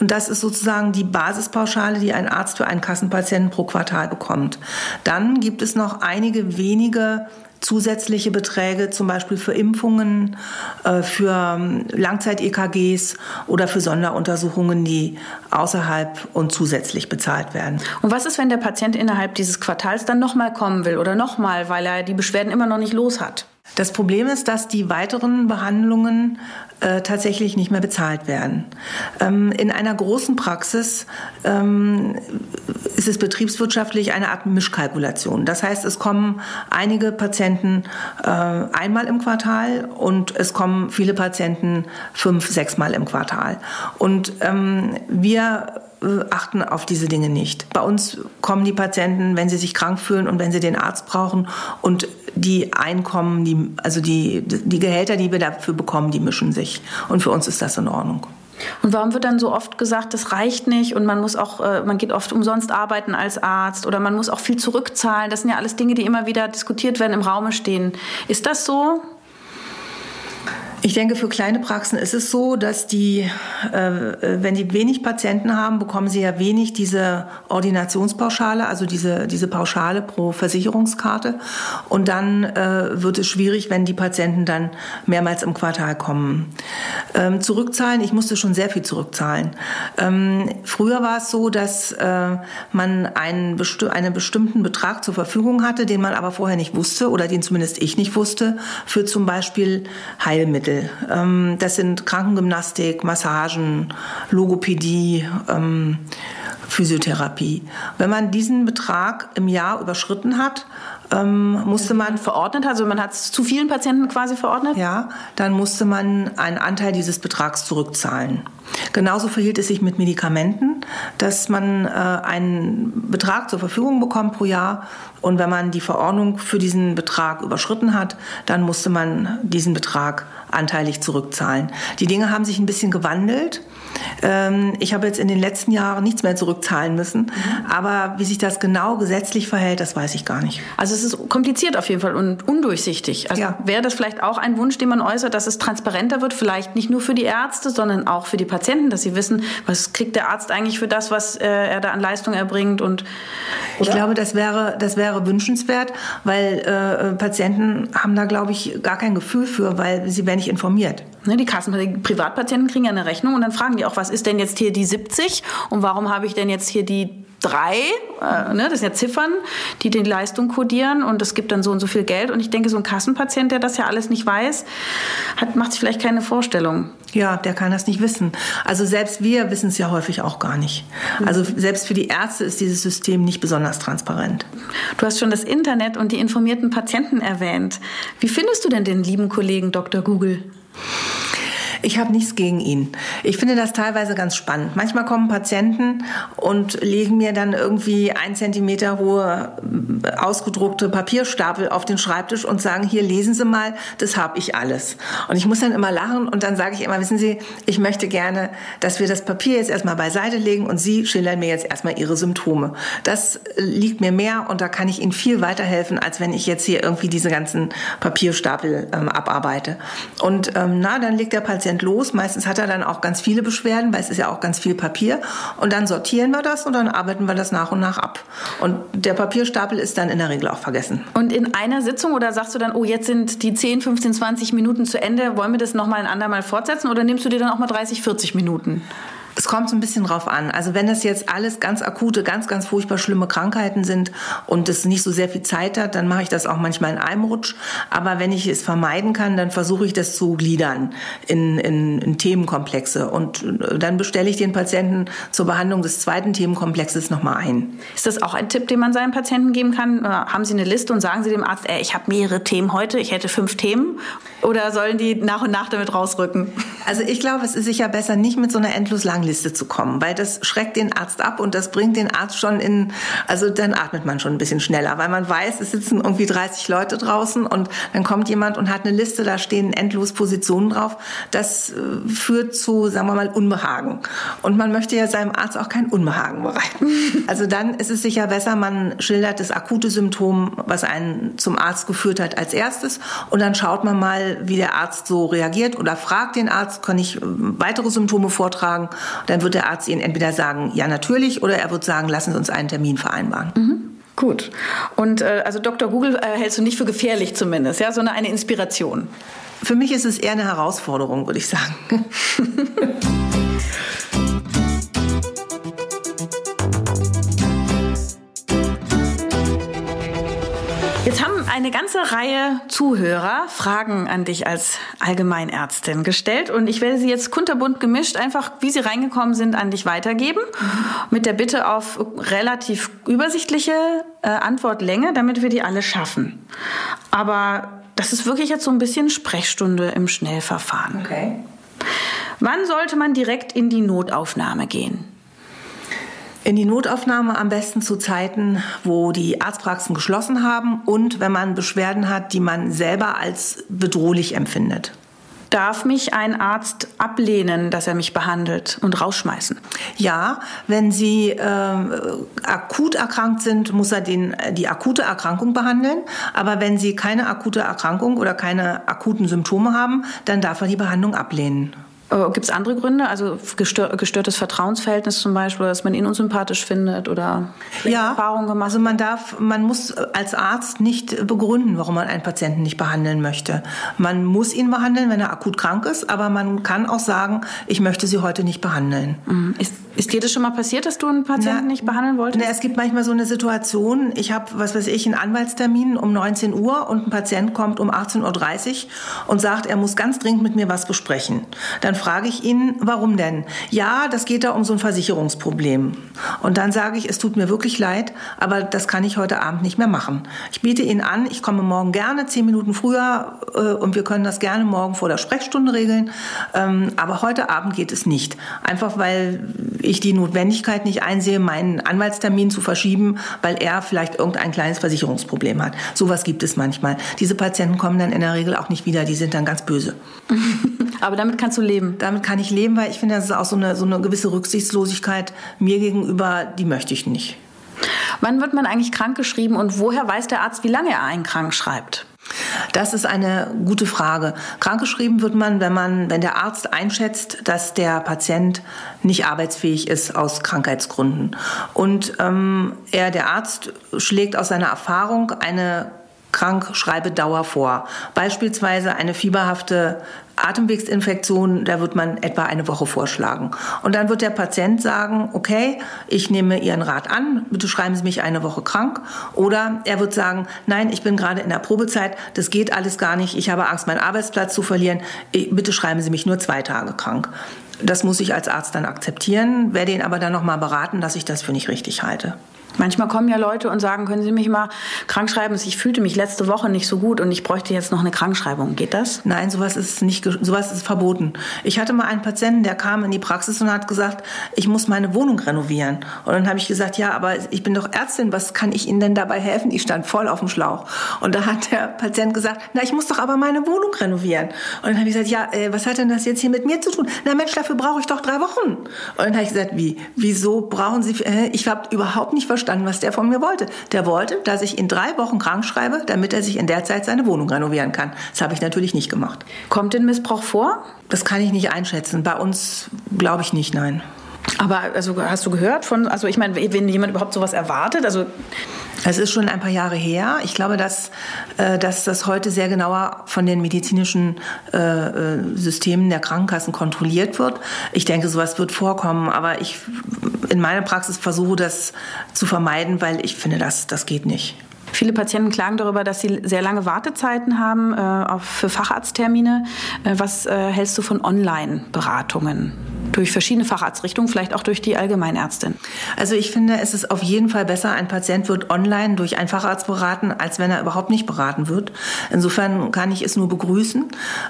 Und das ist sozusagen die Basispauschale, die ein Arzt für einen Kassenpatienten pro Quartal bekommt. Dann gibt es noch einige wenige zusätzliche Beträge, zum Beispiel für Impfungen, äh, für ähm, Langzeit-EKGs oder für Sonderuntersuchungen, die außerhalb und zusätzlich bezahlt werden. Und was ist, wenn der Patient innerhalb dieses Quartals dann nochmal kommen will oder nochmal, weil er die Beschwerden immer noch nicht los hat? Das Problem ist, dass die weiteren Behandlungen äh, tatsächlich nicht mehr bezahlt werden. Ähm, in einer großen Praxis ähm, ist es betriebswirtschaftlich eine Art Mischkalkulation. Das heißt, es kommen einige Patienten äh, einmal im Quartal und es kommen viele Patienten fünf, sechsmal im Quartal. Und ähm, wir achten auf diese Dinge nicht. Bei uns kommen die Patienten, wenn sie sich krank fühlen und wenn sie den Arzt brauchen und die Einkommen, die, also die, die Gehälter, die wir dafür bekommen, die mischen sich. Und für uns ist das in Ordnung. Und warum wird dann so oft gesagt, das reicht nicht und man muss auch, äh, man geht oft umsonst arbeiten als Arzt oder man muss auch viel zurückzahlen? Das sind ja alles Dinge, die immer wieder diskutiert werden, im Raume stehen. Ist das so? Ich denke, für kleine Praxen ist es so, dass die, äh, wenn die wenig Patienten haben, bekommen sie ja wenig diese Ordinationspauschale, also diese, diese Pauschale pro Versicherungskarte. Und dann äh, wird es schwierig, wenn die Patienten dann mehrmals im Quartal kommen. Ähm, zurückzahlen, ich musste schon sehr viel zurückzahlen. Ähm, früher war es so, dass äh, man einen, einen bestimmten Betrag zur Verfügung hatte, den man aber vorher nicht wusste oder den zumindest ich nicht wusste, für zum Beispiel Heilmittel. Heilmittel. Ähm, das sind Krankengymnastik, Massagen, Logopädie, ähm, Physiotherapie. Wenn man diesen Betrag im Jahr überschritten hat, ähm, musste man verordnet, also man hat es zu vielen Patienten quasi verordnet? Ja, dann musste man einen Anteil dieses Betrags zurückzahlen. Genauso verhielt es sich mit Medikamenten, dass man äh, einen Betrag zur Verfügung bekommt pro Jahr und wenn man die Verordnung für diesen Betrag überschritten hat, dann musste man diesen Betrag anteilig zurückzahlen. Die Dinge haben sich ein bisschen gewandelt. Ähm, ich habe jetzt in den letzten Jahren nichts mehr zurückzahlen müssen. Mhm. Aber wie sich das genau gesetzlich verhält, das weiß ich gar nicht. Also es ist kompliziert auf jeden Fall und undurchsichtig. Also ja. wäre das vielleicht auch ein Wunsch, den man äußert, dass es transparenter wird, vielleicht nicht nur für die Ärzte, sondern auch für die Patienten, dass sie wissen, was kriegt der Arzt eigentlich für das, was äh, er da an Leistung erbringt und ich glaube, das wäre, das wäre wünschenswert, weil äh, Patienten haben da, glaube ich, gar kein Gefühl für, weil sie werden nicht informiert. Ne, die Kassen, die Privatpatienten kriegen ja eine Rechnung und dann fragen die auch, was ist denn jetzt hier die 70 und warum habe ich denn jetzt hier die drei, äh, ne, das sind ja Ziffern, die die Leistung kodieren und es gibt dann so und so viel Geld. Und ich denke, so ein Kassenpatient, der das ja alles nicht weiß, hat, macht sich vielleicht keine Vorstellung. Ja, der kann das nicht wissen. Also selbst wir wissen es ja häufig auch gar nicht. Also selbst für die Ärzte ist dieses System nicht besonders transparent. Du hast schon das Internet und die informierten Patienten erwähnt. Wie findest du denn den lieben Kollegen Dr. Google? Ich habe nichts gegen ihn. Ich finde das teilweise ganz spannend. Manchmal kommen Patienten und legen mir dann irgendwie ein Zentimeter hohe äh, ausgedruckte Papierstapel auf den Schreibtisch und sagen, hier lesen Sie mal, das habe ich alles. Und ich muss dann immer lachen und dann sage ich immer, wissen Sie, ich möchte gerne, dass wir das Papier jetzt erstmal beiseite legen und Sie schildern mir jetzt erstmal Ihre Symptome. Das liegt mir mehr und da kann ich Ihnen viel weiterhelfen, als wenn ich jetzt hier irgendwie diese ganzen Papierstapel ähm, abarbeite. Und ähm, na, dann legt der Patient Patient los. Meistens hat er dann auch ganz viele Beschwerden, weil es ist ja auch ganz viel Papier. Und dann sortieren wir das und dann arbeiten wir das nach und nach ab. Und der Papierstapel ist dann in der Regel auch vergessen. Und in einer Sitzung oder sagst du dann, oh, jetzt sind die 10, 15, 20 Minuten zu Ende, wollen wir das nochmal ein andermal fortsetzen oder nimmst du dir dann auch mal 30, 40 Minuten? Es kommt so ein bisschen drauf an. Also wenn das jetzt alles ganz akute, ganz, ganz furchtbar schlimme Krankheiten sind und es nicht so sehr viel Zeit hat, dann mache ich das auch manchmal in einem Rutsch. Aber wenn ich es vermeiden kann, dann versuche ich das zu gliedern in, in, in Themenkomplexe. Und äh, dann bestelle ich den Patienten zur Behandlung des zweiten Themenkomplexes nochmal ein. Ist das auch ein Tipp, den man seinen Patienten geben kann? Äh, haben Sie eine Liste und sagen Sie dem Arzt, ey, ich habe mehrere Themen heute, ich hätte fünf Themen? Oder sollen die nach und nach damit rausrücken? Also ich glaube, es ist sicher besser, nicht mit so einer endlos langen Liste zu kommen, weil das schreckt den Arzt ab und das bringt den Arzt schon in, also dann atmet man schon ein bisschen schneller, weil man weiß, es sitzen irgendwie 30 Leute draußen und dann kommt jemand und hat eine Liste, da stehen endlos Positionen drauf. Das äh, führt zu, sagen wir mal, Unbehagen. Und man möchte ja seinem Arzt auch kein Unbehagen bereiten. Also dann ist es sicher besser, man schildert das akute Symptom, was einen zum Arzt geführt hat, als erstes und dann schaut man mal, wie der Arzt so reagiert oder fragt den Arzt, kann ich äh, weitere Symptome vortragen? Dann wird der Arzt Ihnen entweder sagen, ja natürlich, oder er wird sagen, lassen Sie uns einen Termin vereinbaren. Mhm. Gut. Und äh, also Dr. Google äh, hältst du nicht für gefährlich zumindest, ja, sondern eine Inspiration. Für mich ist es eher eine Herausforderung, würde ich sagen. eine ganze Reihe Zuhörer Fragen an dich als Allgemeinärztin gestellt und ich werde sie jetzt kunterbunt gemischt, einfach wie sie reingekommen sind, an dich weitergeben. Mit der Bitte auf relativ übersichtliche äh, Antwortlänge, damit wir die alle schaffen. Aber das ist wirklich jetzt so ein bisschen Sprechstunde im Schnellverfahren. Okay. Wann sollte man direkt in die Notaufnahme gehen? In die Notaufnahme am besten zu Zeiten, wo die Arztpraxen geschlossen haben und wenn man Beschwerden hat, die man selber als bedrohlich empfindet. Darf mich ein Arzt ablehnen, dass er mich behandelt und rausschmeißen? Ja, wenn Sie äh, akut erkrankt sind, muss er den, die akute Erkrankung behandeln. Aber wenn Sie keine akute Erkrankung oder keine akuten Symptome haben, dann darf er die Behandlung ablehnen. Gibt es andere Gründe? Also gestör, gestörtes Vertrauensverhältnis zum Beispiel, dass man ihn unsympathisch findet oder ja, Erfahrungen gemacht? Also man darf, man muss als Arzt nicht begründen, warum man einen Patienten nicht behandeln möchte. Man muss ihn behandeln, wenn er akut krank ist, aber man kann auch sagen, ich möchte sie heute nicht behandeln. Mhm. Ist, ist dir das schon mal passiert, dass du einen Patienten na, nicht behandeln wolltest? Na, es gibt manchmal so eine Situation, ich habe, was weiß ich, einen Anwaltstermin um 19 Uhr und ein Patient kommt um 18.30 Uhr und sagt, er muss ganz dringend mit mir was besprechen. Dann frage ich ihn, warum denn? Ja, das geht da um so ein Versicherungsproblem. Und dann sage ich, es tut mir wirklich leid, aber das kann ich heute Abend nicht mehr machen. Ich biete Ihnen an, ich komme morgen gerne zehn Minuten früher äh, und wir können das gerne morgen vor der Sprechstunde regeln. Ähm, aber heute Abend geht es nicht. Einfach weil ich die Notwendigkeit nicht einsehe, meinen Anwaltstermin zu verschieben, weil er vielleicht irgendein kleines Versicherungsproblem hat. Sowas gibt es manchmal. Diese Patienten kommen dann in der Regel auch nicht wieder, die sind dann ganz böse. Aber damit kannst du leben. Damit kann ich leben, weil ich finde, das ist auch so eine, so eine gewisse Rücksichtslosigkeit mir gegenüber, die möchte ich nicht. Wann wird man eigentlich krankgeschrieben und woher weiß der Arzt, wie lange er einen krank schreibt? Das ist eine gute Frage. Krankgeschrieben wird man, wenn man, wenn der Arzt einschätzt, dass der Patient nicht arbeitsfähig ist aus Krankheitsgründen. Und ähm, er, der Arzt, schlägt aus seiner Erfahrung eine Krankschreibedauer vor. Beispielsweise eine fieberhafte Atemwegsinfektion, da wird man etwa eine Woche vorschlagen. Und dann wird der Patient sagen, okay, ich nehme Ihren Rat an, bitte schreiben Sie mich eine Woche krank. Oder er wird sagen, nein, ich bin gerade in der Probezeit, das geht alles gar nicht, ich habe Angst, meinen Arbeitsplatz zu verlieren, bitte schreiben Sie mich nur zwei Tage krank. Das muss ich als Arzt dann akzeptieren, werde ihn aber dann nochmal beraten, dass ich das für nicht richtig halte. Manchmal kommen ja Leute und sagen, können Sie mich mal krank schreiben? Ich fühlte mich letzte Woche nicht so gut und ich bräuchte jetzt noch eine Krankschreibung. Geht das? Nein, sowas ist nicht, sowas ist verboten. Ich hatte mal einen Patienten, der kam in die Praxis und hat gesagt, ich muss meine Wohnung renovieren. Und dann habe ich gesagt, ja, aber ich bin doch Ärztin, was kann ich Ihnen denn dabei helfen? Ich stand voll auf dem Schlauch. Und da hat der Patient gesagt, na, ich muss doch aber meine Wohnung renovieren. Und dann habe ich gesagt, ja, äh, was hat denn das jetzt hier mit mir zu tun? Na Mensch, dafür brauche ich doch drei Wochen. Und dann habe ich gesagt, wie? Wieso brauchen Sie? Äh, ich habe überhaupt nicht verstanden verstanden, was der von mir wollte. Der wollte, dass ich in drei Wochen krank schreibe, damit er sich in der Zeit seine Wohnung renovieren kann. Das habe ich natürlich nicht gemacht. Kommt denn Missbrauch vor? Das kann ich nicht einschätzen. Bei uns glaube ich nicht, nein. Aber also hast du gehört von, also ich meine, wenn jemand überhaupt sowas erwartet, also es ist schon ein paar Jahre her. Ich glaube, dass, äh, dass das heute sehr genauer von den medizinischen äh, äh, Systemen der Krankenkassen kontrolliert wird. Ich denke, sowas wird vorkommen, aber ich in meiner Praxis versuche das zu vermeiden, weil ich finde, das, das geht nicht. Viele Patienten klagen darüber, dass sie sehr lange Wartezeiten haben für Facharzttermine. Was hältst du von Online-Beratungen? Durch verschiedene Facharztrichtungen, vielleicht auch durch die Allgemeinärztin? Also ich finde, es ist auf jeden Fall besser, ein Patient wird online durch einen Facharzt beraten, als wenn er überhaupt nicht beraten wird. Insofern kann ich es nur begrüßen.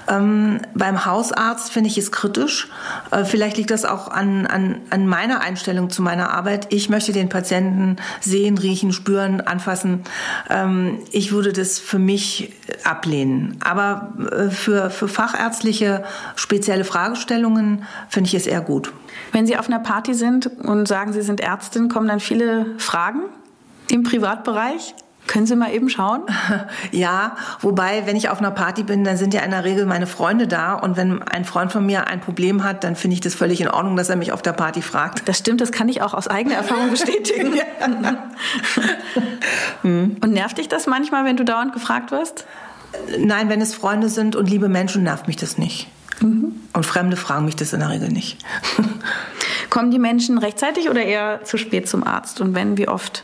Ähm, beim Hausarzt finde ich es kritisch. Äh, vielleicht liegt das auch an, an, an meiner Einstellung zu meiner Arbeit. Ich möchte den Patienten sehen, riechen, spüren, anfassen. Ähm, ich würde das für mich ablehnen. Aber äh, für, für fachärztliche spezielle Fragestellungen finde ich es eher gut. Wenn Sie auf einer Party sind und sagen, Sie sind Ärztin, kommen dann viele Fragen im Privatbereich? Können Sie mal eben schauen? Ja, wobei, wenn ich auf einer Party bin, dann sind ja in der Regel meine Freunde da. Und wenn ein Freund von mir ein Problem hat, dann finde ich das völlig in Ordnung, dass er mich auf der Party fragt. Das stimmt, das kann ich auch aus eigener Erfahrung bestätigen. Und nervt dich das manchmal, wenn du dauernd gefragt wirst? Nein, wenn es Freunde sind und liebe Menschen, nervt mich das nicht. Mhm. Und Fremde fragen mich das in der Regel nicht. Kommen die Menschen rechtzeitig oder eher zu spät zum Arzt? Und wenn, wie oft?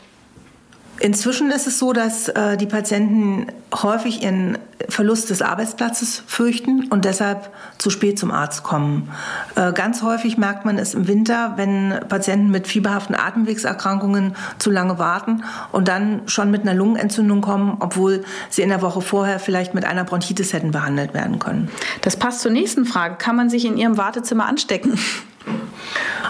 Inzwischen ist es so, dass äh, die Patienten häufig ihren Verlust des Arbeitsplatzes fürchten und deshalb zu spät zum Arzt kommen. Äh, ganz häufig merkt man es im Winter, wenn Patienten mit fieberhaften Atemwegserkrankungen zu lange warten und dann schon mit einer Lungenentzündung kommen, obwohl sie in der Woche vorher vielleicht mit einer Bronchitis hätten behandelt werden können. Das passt zur nächsten Frage. Kann man sich in Ihrem Wartezimmer anstecken?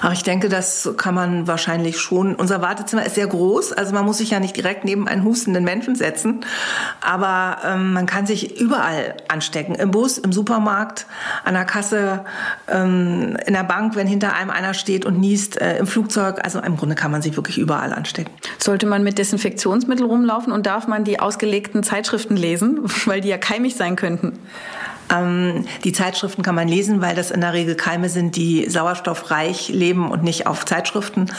Ach, ich denke, das kann man wahrscheinlich schon. Unser Wartezimmer ist sehr groß, also man muss sich ja nicht direkt neben einen hustenden Menschen setzen, aber ähm, man kann sich überall anstecken. Im Bus, im Supermarkt, an der Kasse, ähm, in der Bank, wenn hinter einem einer steht und niest, äh, im Flugzeug. Also im Grunde kann man sich wirklich überall anstecken. Sollte man mit Desinfektionsmittel rumlaufen und darf man die ausgelegten Zeitschriften lesen, weil die ja keimig sein könnten? Ähm, die Zeitschriften kann man lesen, weil das in der Regel Keime sind, die sauerstoffreich leben und nicht auf Zeitschriften.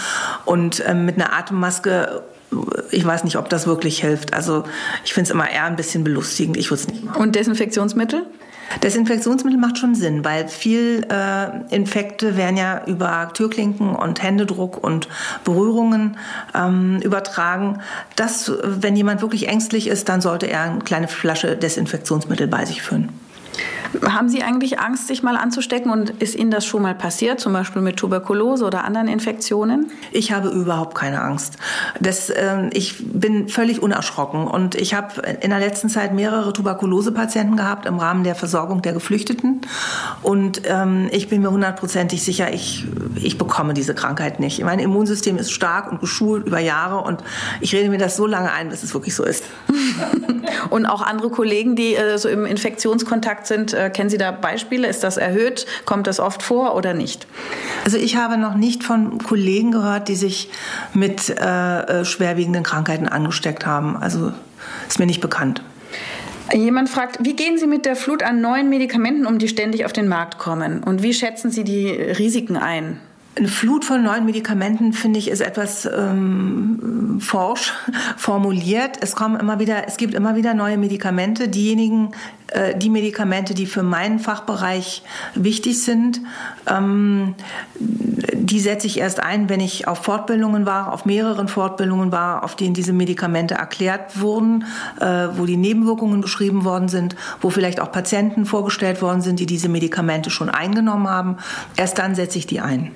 Und ähm, mit einer Atemmaske ich weiß nicht, ob das wirklich hilft. Also ich finde es immer eher ein bisschen belustigend. Ich würde es nicht machen. Und Desinfektionsmittel? Desinfektionsmittel macht schon Sinn, weil viel äh, Infekte werden ja über Türklinken und Händedruck und Berührungen ähm, übertragen. Das, wenn jemand wirklich ängstlich ist, dann sollte er eine kleine Flasche Desinfektionsmittel bei sich führen. Haben Sie eigentlich Angst, sich mal anzustecken und ist Ihnen das schon mal passiert, zum Beispiel mit Tuberkulose oder anderen Infektionen? Ich habe überhaupt keine Angst. Das, äh, ich bin völlig unerschrocken und ich habe in der letzten Zeit mehrere Tuberkulosepatienten gehabt im Rahmen der Versorgung der Geflüchteten und ähm, ich bin mir hundertprozentig sicher, ich, ich bekomme diese Krankheit nicht. Mein Immunsystem ist stark und geschult über Jahre und ich rede mir das so lange ein, bis es wirklich so ist. und auch andere Kollegen, die äh, so im Infektionskontakt sind, äh, kennen Sie da Beispiele? Ist das erhöht? Kommt das oft vor oder nicht? Also ich habe noch nicht von Kollegen gehört, die sich mit äh, äh schwerwiegenden Krankheiten angesteckt haben. Also ist mir nicht bekannt. Jemand fragt, wie gehen Sie mit der Flut an neuen Medikamenten um, die ständig auf den Markt kommen? Und wie schätzen Sie die Risiken ein? Eine Flut von neuen Medikamenten, finde ich, ist etwas ähm, forsch formuliert. Es kommen immer wieder, es gibt immer wieder neue Medikamente. Diejenigen, äh, die Medikamente, die für meinen Fachbereich wichtig sind, ähm, die setze ich erst ein, wenn ich auf Fortbildungen war, auf mehreren Fortbildungen war, auf denen diese Medikamente erklärt wurden, äh, wo die Nebenwirkungen beschrieben worden sind, wo vielleicht auch Patienten vorgestellt worden sind, die diese Medikamente schon eingenommen haben. Erst dann setze ich die ein.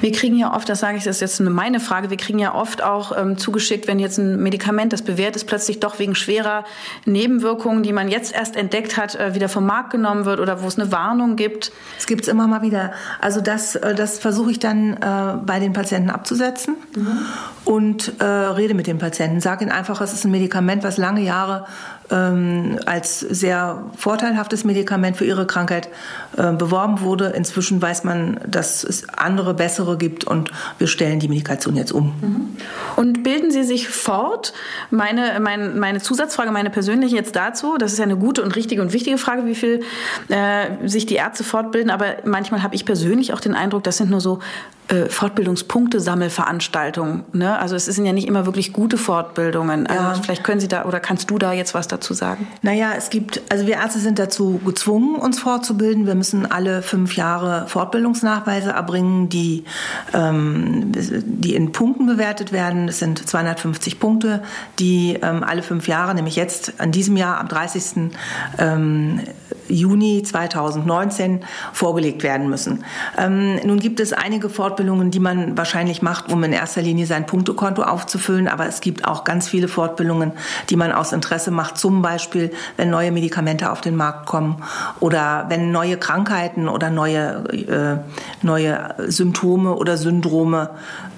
Wir kriegen ja oft, das sage ich, das ist jetzt meine Frage, wir kriegen ja oft auch ähm, zugeschickt, wenn jetzt ein Medikament, das bewährt ist, plötzlich doch wegen schwerer Nebenwirkungen, die man jetzt erst entdeckt hat, äh, wieder vom Markt genommen wird oder wo es eine Warnung gibt. Es gibt es immer mal wieder. Also das, äh, das versuche ich dann äh, bei den Patienten abzusetzen mhm. und äh, rede mit dem Patienten. Sage ihnen einfach, es ist ein Medikament, was lange Jahre ähm, als sehr vorteilhaftes Medikament für ihre Krankheit äh, beworben wurde. Inzwischen weiß man, dass es andere, bessere gibt und wir stellen die Medikation jetzt um. Mhm. Und bilden Sie sich fort? Meine, mein, meine Zusatzfrage, meine persönliche jetzt dazu, das ist ja eine gute und richtige und wichtige Frage, wie viel äh, sich die Ärzte fortbilden, aber manchmal habe ich persönlich auch den Eindruck, das sind nur so äh, Fortbildungspunkte Sammelveranstaltungen. Ne? Also es sind ja nicht immer wirklich gute Fortbildungen. Also ja. vielleicht können Sie da oder kannst du da jetzt was dazu sagen? Naja, es gibt, also wir Ärzte sind dazu gezwungen, uns fortzubilden. Wir müssen alle fünf Jahre Fortbildungsnachweise erbringen, die, ähm, die in Punkten bewertet werden. Es sind 250 Punkte, die ähm, alle fünf Jahre, nämlich jetzt an diesem Jahr am 30. Ähm, Juni 2019 vorgelegt werden müssen. Ähm, nun gibt es einige Fortbildungen, die man wahrscheinlich macht, um in erster Linie sein Punktekonto aufzufüllen, aber es gibt auch ganz viele Fortbildungen, die man aus Interesse macht, zum Beispiel, wenn neue Medikamente auf den Markt kommen oder wenn neue Krankheiten oder neue, äh, neue Symptome oder Syndrome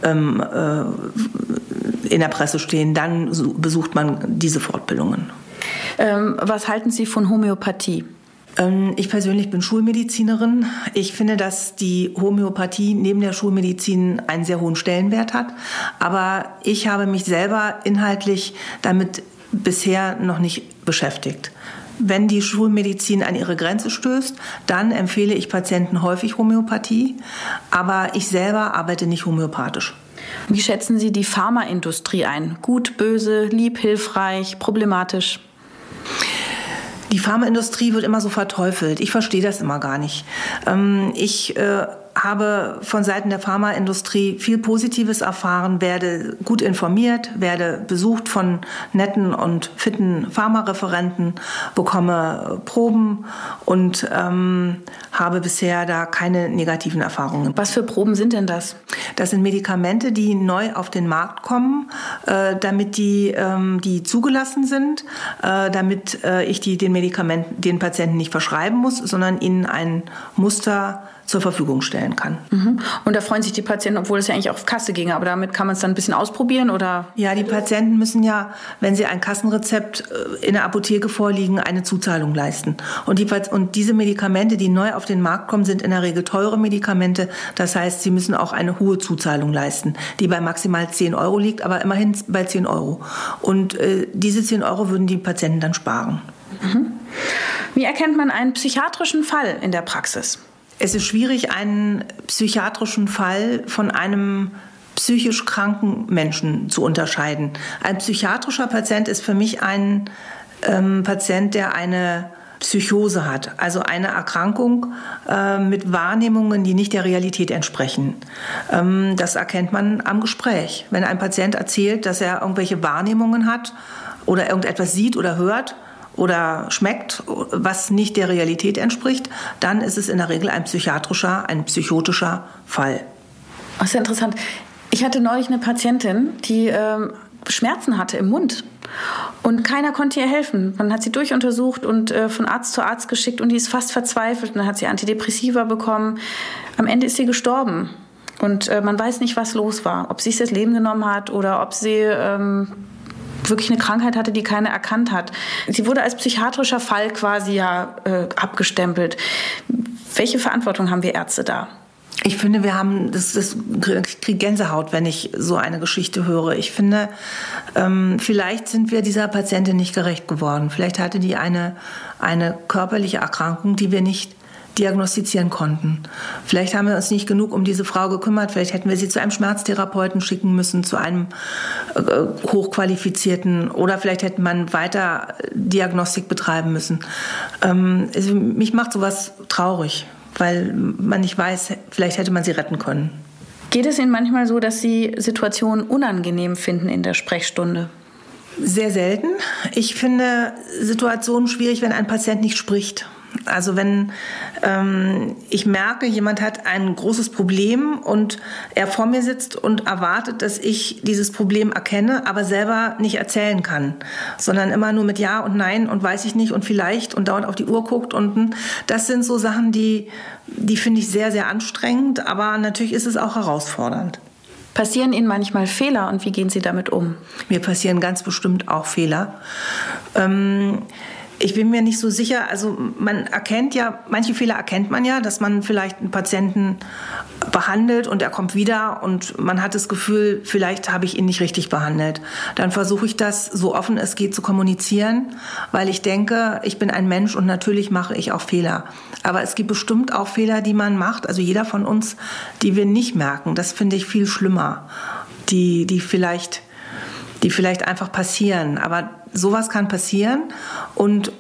ähm, äh, in der Presse stehen, dann besucht man diese Fortbildungen. Ähm, was halten Sie von Homöopathie? Ähm, ich persönlich bin Schulmedizinerin. Ich finde, dass die Homöopathie neben der Schulmedizin einen sehr hohen Stellenwert hat. Aber ich habe mich selber inhaltlich damit bisher noch nicht beschäftigt. Wenn die Schulmedizin an ihre Grenze stößt, dann empfehle ich Patienten häufig Homöopathie. Aber ich selber arbeite nicht homöopathisch. Wie schätzen Sie die Pharmaindustrie ein? Gut, böse, lieb, hilfreich, problematisch? Die Pharmaindustrie wird immer so verteufelt. Ich verstehe das immer gar nicht. Ähm, ich äh, habe von Seiten der Pharmaindustrie viel Positives erfahren, werde gut informiert, werde besucht von netten und fitten Pharmareferenten, bekomme Proben und ähm, habe bisher da keine negativen Erfahrungen. Was für Proben sind denn das? Das sind Medikamente, die neu auf den Markt kommen, äh, damit die, ähm, die zugelassen sind, äh, damit äh, ich die den Medikamenten den Patienten nicht verschreiben muss, sondern ihnen ein Muster zur Verfügung stellen kann. Mhm. Und da freuen sich die Patienten, obwohl es ja eigentlich auf Kasse ginge, aber damit kann man es dann ein bisschen ausprobieren oder? Ja, die Patienten müssen ja, wenn sie ein Kassenrezept äh, in der Apotheke vorliegen, eine Zuzahlung leisten. Und, die, und diese Medikamente, die neu auf den Markt kommen, sind in der Regel teure Medikamente. Das heißt, sie müssen auch eine hohe Zuzahlung leisten, die bei maximal 10 Euro liegt, aber immerhin bei 10 Euro. Und äh, diese 10 Euro würden die Patienten dann sparen. Mhm. Wie erkennt man einen psychiatrischen Fall in der Praxis? Es ist schwierig, einen psychiatrischen Fall von einem psychisch kranken Menschen zu unterscheiden. Ein psychiatrischer Patient ist für mich ein ähm, Patient, der eine Psychose hat, also eine Erkrankung äh, mit Wahrnehmungen, die nicht der Realität entsprechen. Ähm, das erkennt man am Gespräch. Wenn ein Patient erzählt, dass er irgendwelche Wahrnehmungen hat oder irgendetwas sieht oder hört, oder schmeckt, was nicht der Realität entspricht, dann ist es in der Regel ein psychiatrischer, ein psychotischer Fall. Das ist ja interessant. Ich hatte neulich eine Patientin, die ähm, Schmerzen hatte im Mund. Und keiner konnte ihr helfen. Man hat sie durchuntersucht und äh, von Arzt zu Arzt geschickt und die ist fast verzweifelt. Und dann hat sie Antidepressiva bekommen. Am Ende ist sie gestorben. Und äh, man weiß nicht, was los war. Ob sie sich das Leben genommen hat oder ob sie ähm, wirklich eine Krankheit hatte, die keiner erkannt hat. Sie wurde als psychiatrischer Fall quasi ja äh, abgestempelt. Welche Verantwortung haben wir Ärzte da? Ich finde, wir haben, das, ich kriege Gänsehaut, wenn ich so eine Geschichte höre. Ich finde, ähm, vielleicht sind wir dieser Patientin nicht gerecht geworden. Vielleicht hatte die eine, eine körperliche Erkrankung, die wir nicht diagnostizieren konnten. Vielleicht haben wir uns nicht genug um diese Frau gekümmert. Vielleicht hätten wir sie zu einem Schmerztherapeuten schicken müssen, zu einem äh, hochqualifizierten oder vielleicht hätte man weiter Diagnostik betreiben müssen. Ähm, also mich macht sowas traurig, weil man nicht weiß, vielleicht hätte man sie retten können. Geht es Ihnen manchmal so, dass Sie Situationen unangenehm finden in der Sprechstunde? Sehr selten. Ich finde Situationen schwierig, wenn ein Patient nicht spricht. Also wenn ähm, ich merke, jemand hat ein großes Problem und er vor mir sitzt und erwartet, dass ich dieses Problem erkenne, aber selber nicht erzählen kann, sondern immer nur mit Ja und Nein und weiß ich nicht und vielleicht und dauernd auf die Uhr guckt und das sind so Sachen, die, die finde ich sehr, sehr anstrengend, aber natürlich ist es auch herausfordernd. Passieren Ihnen manchmal Fehler und wie gehen Sie damit um? Mir passieren ganz bestimmt auch Fehler. Ähm, ich bin mir nicht so sicher. Also man erkennt ja, manche Fehler erkennt man ja, dass man vielleicht einen Patienten behandelt und er kommt wieder und man hat das Gefühl, vielleicht habe ich ihn nicht richtig behandelt. Dann versuche ich das so offen es geht zu kommunizieren, weil ich denke, ich bin ein Mensch und natürlich mache ich auch Fehler. Aber es gibt bestimmt auch Fehler, die man macht, also jeder von uns, die wir nicht merken. Das finde ich viel schlimmer. Die, die vielleicht die vielleicht einfach passieren. Aber sowas kann passieren und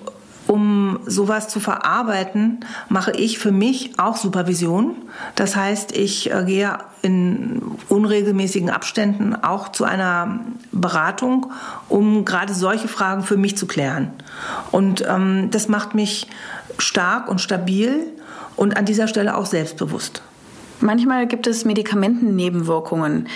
um sowas zu verarbeiten, mache ich für mich auch Supervision. Das heißt, ich äh, gehe in unregelmäßigen Abständen auch zu einer Beratung, um gerade solche Fragen für mich zu klären. Und ähm, das macht mich stark und stabil und an dieser Stelle auch selbstbewusst. Manchmal gibt es Medikamentennebenwirkungen.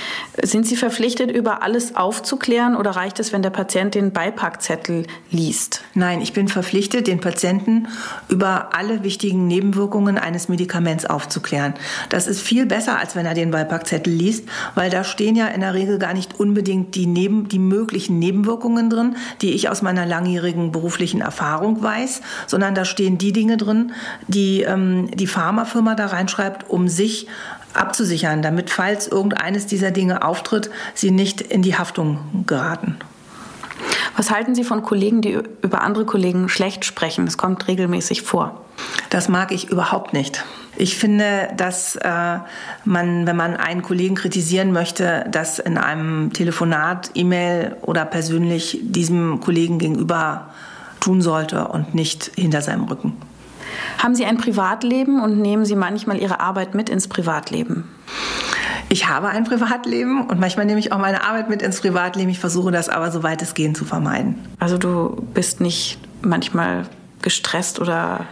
Sind Sie verpflichtet, über alles aufzuklären oder reicht es, wenn der Patient den Beipackzettel liest? Nein, ich bin verpflichtet, den Patienten über alle wichtigen Nebenwirkungen eines Medikaments aufzuklären. Das ist viel besser, als wenn er den Beipackzettel liest, weil da stehen ja in der Regel gar nicht unbedingt die, Neben die möglichen Nebenwirkungen drin, die ich aus meiner langjährigen beruflichen Erfahrung weiß, sondern da stehen die Dinge drin, die ähm, die Pharmafirma da reinschreibt, um sich abzusichern, damit, falls irgendeines dieser Dinge auftritt, sie nicht in die Haftung geraten. Was halten Sie von Kollegen, die über andere Kollegen schlecht sprechen? Das kommt regelmäßig vor. Das mag ich überhaupt nicht. Ich finde, dass äh, man, wenn man einen Kollegen kritisieren möchte, das in einem Telefonat, E-Mail oder persönlich diesem Kollegen gegenüber tun sollte und nicht hinter seinem Rücken. Haben Sie ein Privatleben und nehmen Sie manchmal Ihre Arbeit mit ins Privatleben? Ich habe ein Privatleben und manchmal nehme ich auch meine Arbeit mit ins Privatleben. Ich versuche das aber, soweit es geht, zu vermeiden. Also du bist nicht manchmal gestresst oder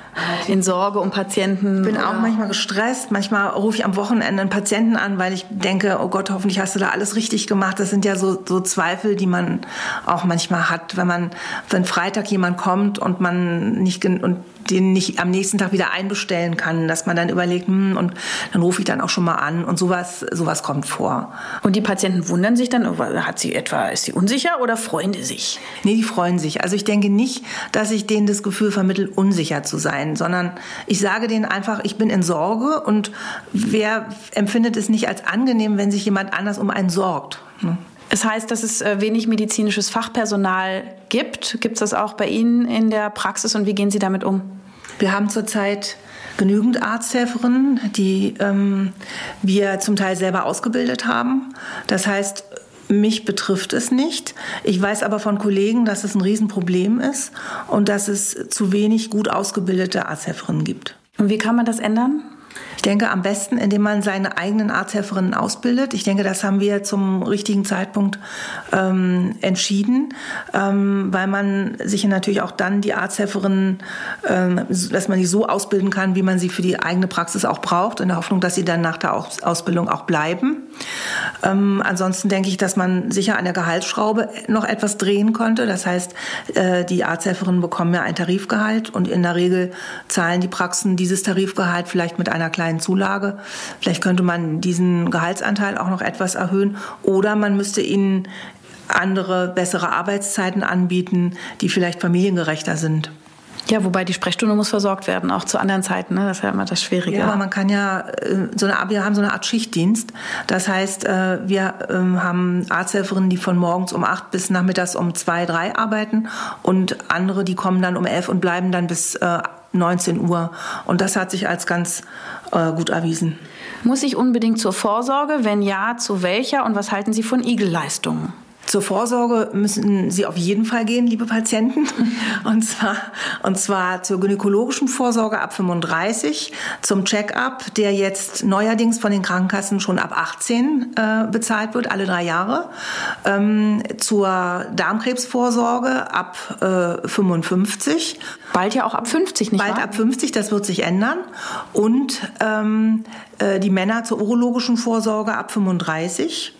in Sorge um Patienten? Ich bin auch manchmal gestresst. Manchmal rufe ich am Wochenende einen Patienten an, weil ich denke, oh Gott, hoffentlich hast du da alles richtig gemacht. Das sind ja so, so Zweifel, die man auch manchmal hat, wenn man, wenn Freitag jemand kommt und man nicht und den nicht am nächsten Tag wieder einbestellen kann, dass man dann überlegt, hm, und dann rufe ich dann auch schon mal an und sowas, sowas kommt vor. Und die Patienten wundern sich dann, hat sie etwa, ist sie unsicher oder freuen die sich? Nee, die freuen sich. Also ich denke nicht, dass ich denen das Gefühl vermittle, unsicher zu sein, sondern ich sage denen einfach, ich bin in Sorge und wer empfindet es nicht als angenehm, wenn sich jemand anders um einen sorgt. Ne? Es heißt, dass es äh, wenig medizinisches Fachpersonal gibt. Gibt es das auch bei Ihnen in der Praxis und wie gehen Sie damit um? Wir haben zurzeit genügend Arzthelferinnen, die ähm, wir zum Teil selber ausgebildet haben. Das heißt, mich betrifft es nicht. Ich weiß aber von Kollegen, dass es ein Riesenproblem ist und dass es zu wenig gut ausgebildete Arzthelferinnen gibt. Und wie kann man das ändern? Ich denke am besten, indem man seine eigenen Arzthelferinnen ausbildet. Ich denke, das haben wir zum richtigen Zeitpunkt ähm, entschieden, ähm, weil man sich natürlich auch dann die Arzthelferinnen, ähm, dass man die so ausbilden kann, wie man sie für die eigene Praxis auch braucht, in der Hoffnung, dass sie dann nach der Ausbildung auch bleiben. Ähm, ansonsten denke ich, dass man sicher an der Gehaltsschraube noch etwas drehen konnte. Das heißt, äh, die Arzthelferinnen bekommen ja ein Tarifgehalt und in der Regel zahlen die Praxen dieses Tarifgehalt vielleicht mit einer kleinen kleinen Zulage. Vielleicht könnte man diesen Gehaltsanteil auch noch etwas erhöhen oder man müsste ihnen andere, bessere Arbeitszeiten anbieten, die vielleicht familiengerechter sind. Ja, wobei die Sprechstunde muss versorgt werden, auch zu anderen Zeiten. Ne? Das ist ja immer das Schwierige. Ja, aber man kann ja, äh, so eine, wir haben so eine Art Schichtdienst. Das heißt, äh, wir ähm, haben Arzthelferinnen, die von morgens um acht bis nachmittags um zwei, drei arbeiten und andere, die kommen dann um elf und bleiben dann bis 19 äh, Uhr. Und das hat sich als ganz gut erwiesen. Muss ich unbedingt zur Vorsorge? Wenn ja, zu welcher? Und was halten Sie von Igelleistungen? Zur Vorsorge müssen Sie auf jeden Fall gehen, liebe Patienten. Und zwar, und zwar zur gynäkologischen Vorsorge ab 35, zum Check-up, der jetzt neuerdings von den Krankenkassen schon ab 18 äh, bezahlt wird, alle drei Jahre. Ähm, zur Darmkrebsvorsorge ab äh, 55. Bald ja auch ab 50, nicht Bald wahr? ab 50, das wird sich ändern. Und ähm, äh, die Männer zur urologischen Vorsorge ab 35.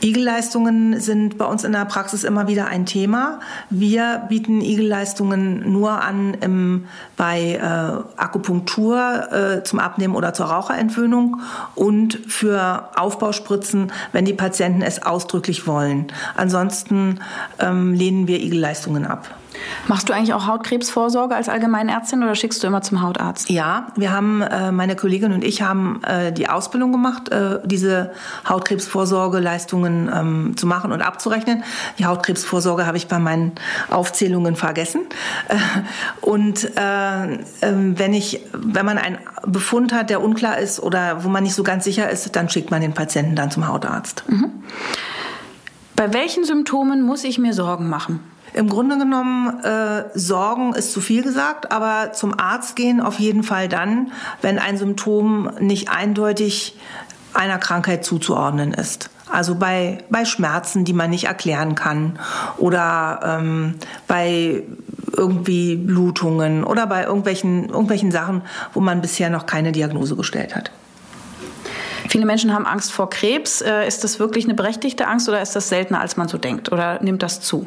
Igelleistungen sind bei uns in der Praxis immer wieder ein Thema. Wir bieten Igelleistungen nur an im, bei äh, Akupunktur äh, zum Abnehmen oder zur Raucherentwöhnung und für Aufbauspritzen, wenn die Patienten es ausdrücklich wollen. Ansonsten ähm, lehnen wir Igelleistungen ab. Machst du eigentlich auch Hautkrebsvorsorge als Allgemeinärztin oder schickst du immer zum Hautarzt? Ja, wir haben, äh, meine Kollegin und ich haben äh, die Ausbildung gemacht, äh, diese Hautkrebsvorsorgeleistungen ähm, zu machen und abzurechnen. Die Hautkrebsvorsorge habe ich bei meinen Aufzählungen vergessen. Und äh, ähm, wenn ich, wenn man einen Befund hat, der unklar ist oder wo man nicht so ganz sicher ist, dann schickt man den Patienten dann zum Hautarzt. Mhm. Bei welchen Symptomen muss ich mir Sorgen machen? Im Grunde genommen, äh, Sorgen ist zu viel gesagt, aber zum Arzt gehen auf jeden Fall dann, wenn ein Symptom nicht eindeutig einer Krankheit zuzuordnen ist. Also bei, bei Schmerzen, die man nicht erklären kann oder ähm, bei irgendwie Blutungen oder bei irgendwelchen, irgendwelchen Sachen, wo man bisher noch keine Diagnose gestellt hat. Viele Menschen haben Angst vor Krebs. Äh, ist das wirklich eine berechtigte Angst oder ist das seltener, als man so denkt? Oder nimmt das zu?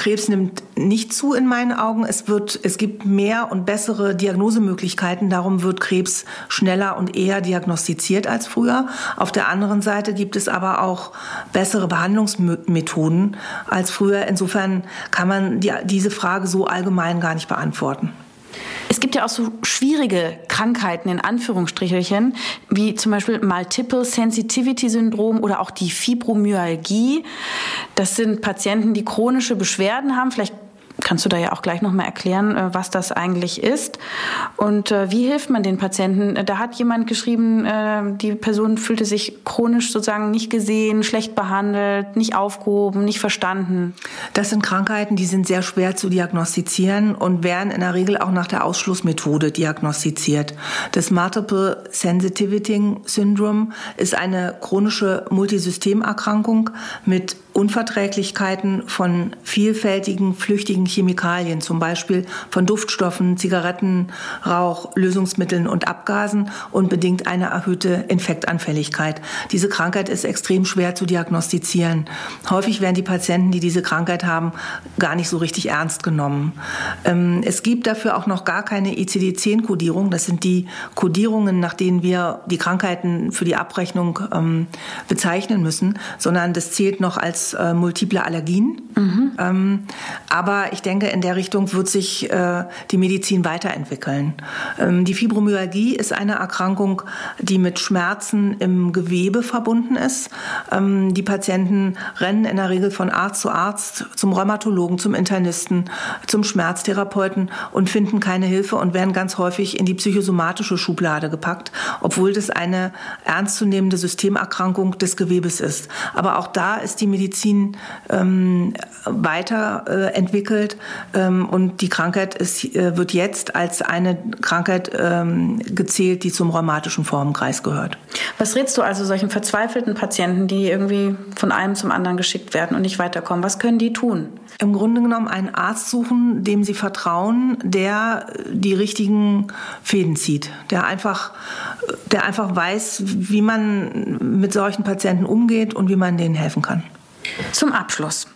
Krebs nimmt nicht zu in meinen Augen. Es wird, es gibt mehr und bessere Diagnosemöglichkeiten. Darum wird Krebs schneller und eher diagnostiziert als früher. Auf der anderen Seite gibt es aber auch bessere Behandlungsmethoden als früher. Insofern kann man die, diese Frage so allgemein gar nicht beantworten. Es gibt ja auch so schwierige Krankheiten in Anführungsstrichelchen, wie zum Beispiel Multiple Sensitivity Syndrom oder auch die Fibromyalgie. Das sind Patienten, die chronische Beschwerden haben. Vielleicht kannst du da ja auch gleich nochmal erklären, äh, was das eigentlich ist und äh, wie hilft man den Patienten. Da hat jemand geschrieben, äh, die Person fühlte sich chronisch sozusagen nicht gesehen, schlecht behandelt, nicht aufgehoben, nicht verstanden. Das sind Krankheiten, die sind sehr schwer zu diagnostizieren und werden in der Regel auch nach der Ausschlussmethode diagnostiziert. Das Multiple Sensitivity Syndrome ist eine chronische Multisystemerkrankung mit Unverträglichkeiten von vielfältigen flüchtigen Chemikalien, zum Beispiel von Duftstoffen, Zigaretten, Rauch, Lösungsmitteln und Abgasen und bedingt eine erhöhte Infektanfälligkeit. Diese Krankheit ist extrem schwer zu diagnostizieren. Häufig werden die Patienten, die diese Krankheit haben, gar nicht so richtig ernst genommen. Ähm, es gibt dafür auch noch gar keine ICD-10-Kodierung. Das sind die Kodierungen, nach denen wir die Krankheiten für die Abrechnung ähm, bezeichnen müssen, sondern das zählt noch als äh, multiple Allergien. Mhm. Ähm, aber ich denke, in der Richtung wird sich äh, die Medizin weiterentwickeln. Ähm, die Fibromyalgie ist eine Erkrankung, die mit Schmerzen im Gewebe verbunden ist. Ähm, die Patienten rennen in der Regel von Arzt zu Arzt, zum Rheumatologen, zum Internisten, zum Schmerztherapeuten und finden keine Hilfe und werden ganz häufig in die psychosomatische Schublade gepackt, obwohl das eine ernstzunehmende Systemerkrankung des Gewebes ist. Aber auch da ist die Medizin ähm, weiterentwickelt ähm, und die Krankheit ist, äh, wird jetzt als eine Krankheit ähm, gezählt, die zum rheumatischen Formenkreis gehört. Was rätst du also solchen verzweifelten Patienten, die irgendwie von einem zum anderen geschickt werden und nicht weiterkommen? Was können die tun? Im Grunde genommen einen Arzt suchen, dem sie vertrauen, der die richtigen Fäden zieht, der einfach, der einfach weiß, wie man mit solchen Patienten umgeht und wie man denen helfen kann. Zum Abschluss,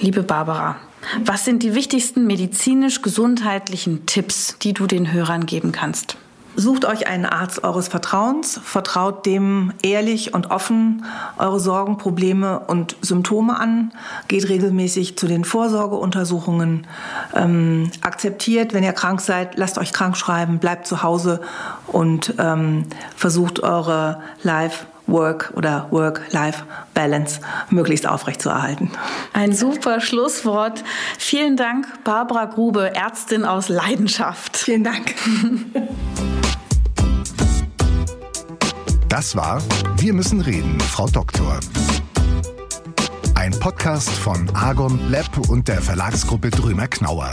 liebe Barbara, was sind die wichtigsten medizinisch-gesundheitlichen Tipps, die du den Hörern geben kannst? Sucht euch einen Arzt eures Vertrauens, vertraut dem ehrlich und offen eure Sorgen, Probleme und Symptome an, geht regelmäßig zu den Vorsorgeuntersuchungen, ähm, akzeptiert, wenn ihr krank seid, lasst euch krank schreiben, bleibt zu Hause und ähm, versucht eure Life Work oder Work-Life-Balance möglichst aufrechtzuerhalten. Ein super Schlusswort. Vielen Dank, Barbara Grube, Ärztin aus Leidenschaft. Vielen Dank. Das war Wir müssen reden, Frau Doktor. Ein Podcast von Argon Lab und der Verlagsgruppe Drömer Knauer.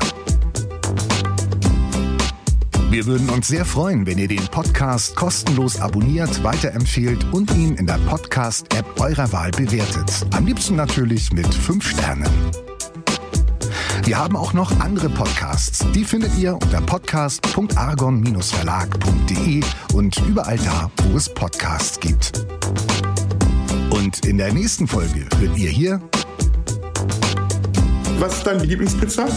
Wir würden uns sehr freuen, wenn ihr den Podcast kostenlos abonniert, weiterempfehlt und ihn in der Podcast-App eurer Wahl bewertet. Am liebsten natürlich mit 5 Sternen. Wir haben auch noch andere Podcasts. Die findet ihr unter podcast.argon-verlag.de und überall da, wo es Podcasts gibt. Und in der nächsten Folge hört ihr hier. Was ist deine Lieblingspizza?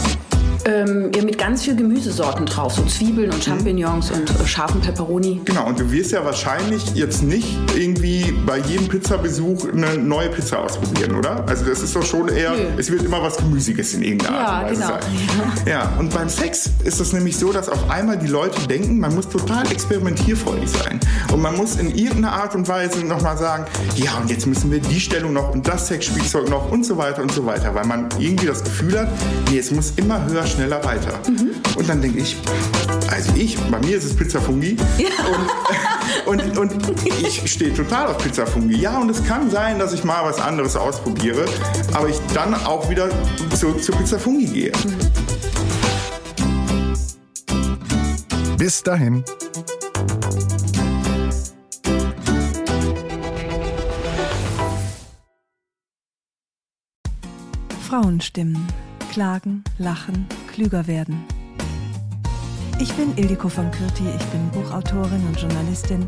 Ähm, ja, mit ganz viel Gemüsesorten drauf, so Zwiebeln und Champignons mhm. und äh, scharfen Peperoni. Genau, und du wirst ja wahrscheinlich jetzt nicht irgendwie bei jedem Pizzabesuch eine neue Pizza ausprobieren, oder? Also das ist doch schon eher, Nö. es wird immer was Gemüsiges in irgendeiner ja, Art und Weise genau. sein. Ja. und beim Sex ist es nämlich so, dass auf einmal die Leute denken, man muss total experimentierfreudig sein. Und man muss in irgendeiner Art und Weise nochmal sagen, ja, und jetzt müssen wir die Stellung noch und das Sexspielzeug noch und so weiter und so weiter, weil man irgendwie das Gefühl hat, nee, es muss immer höher schneller weiter. Mhm. Und dann denke ich, also ich, bei mir ist es Pizza Fungi. Ja. Und, und, und ich stehe total auf Pizza Fungi. Ja, und es kann sein, dass ich mal was anderes ausprobiere, aber ich dann auch wieder zu, zu Pizza Fungi gehe. Bis dahin. Frauenstimmen. Klagen, lachen, klüger werden. Ich bin Ildiko von Kürti, ich bin Buchautorin und Journalistin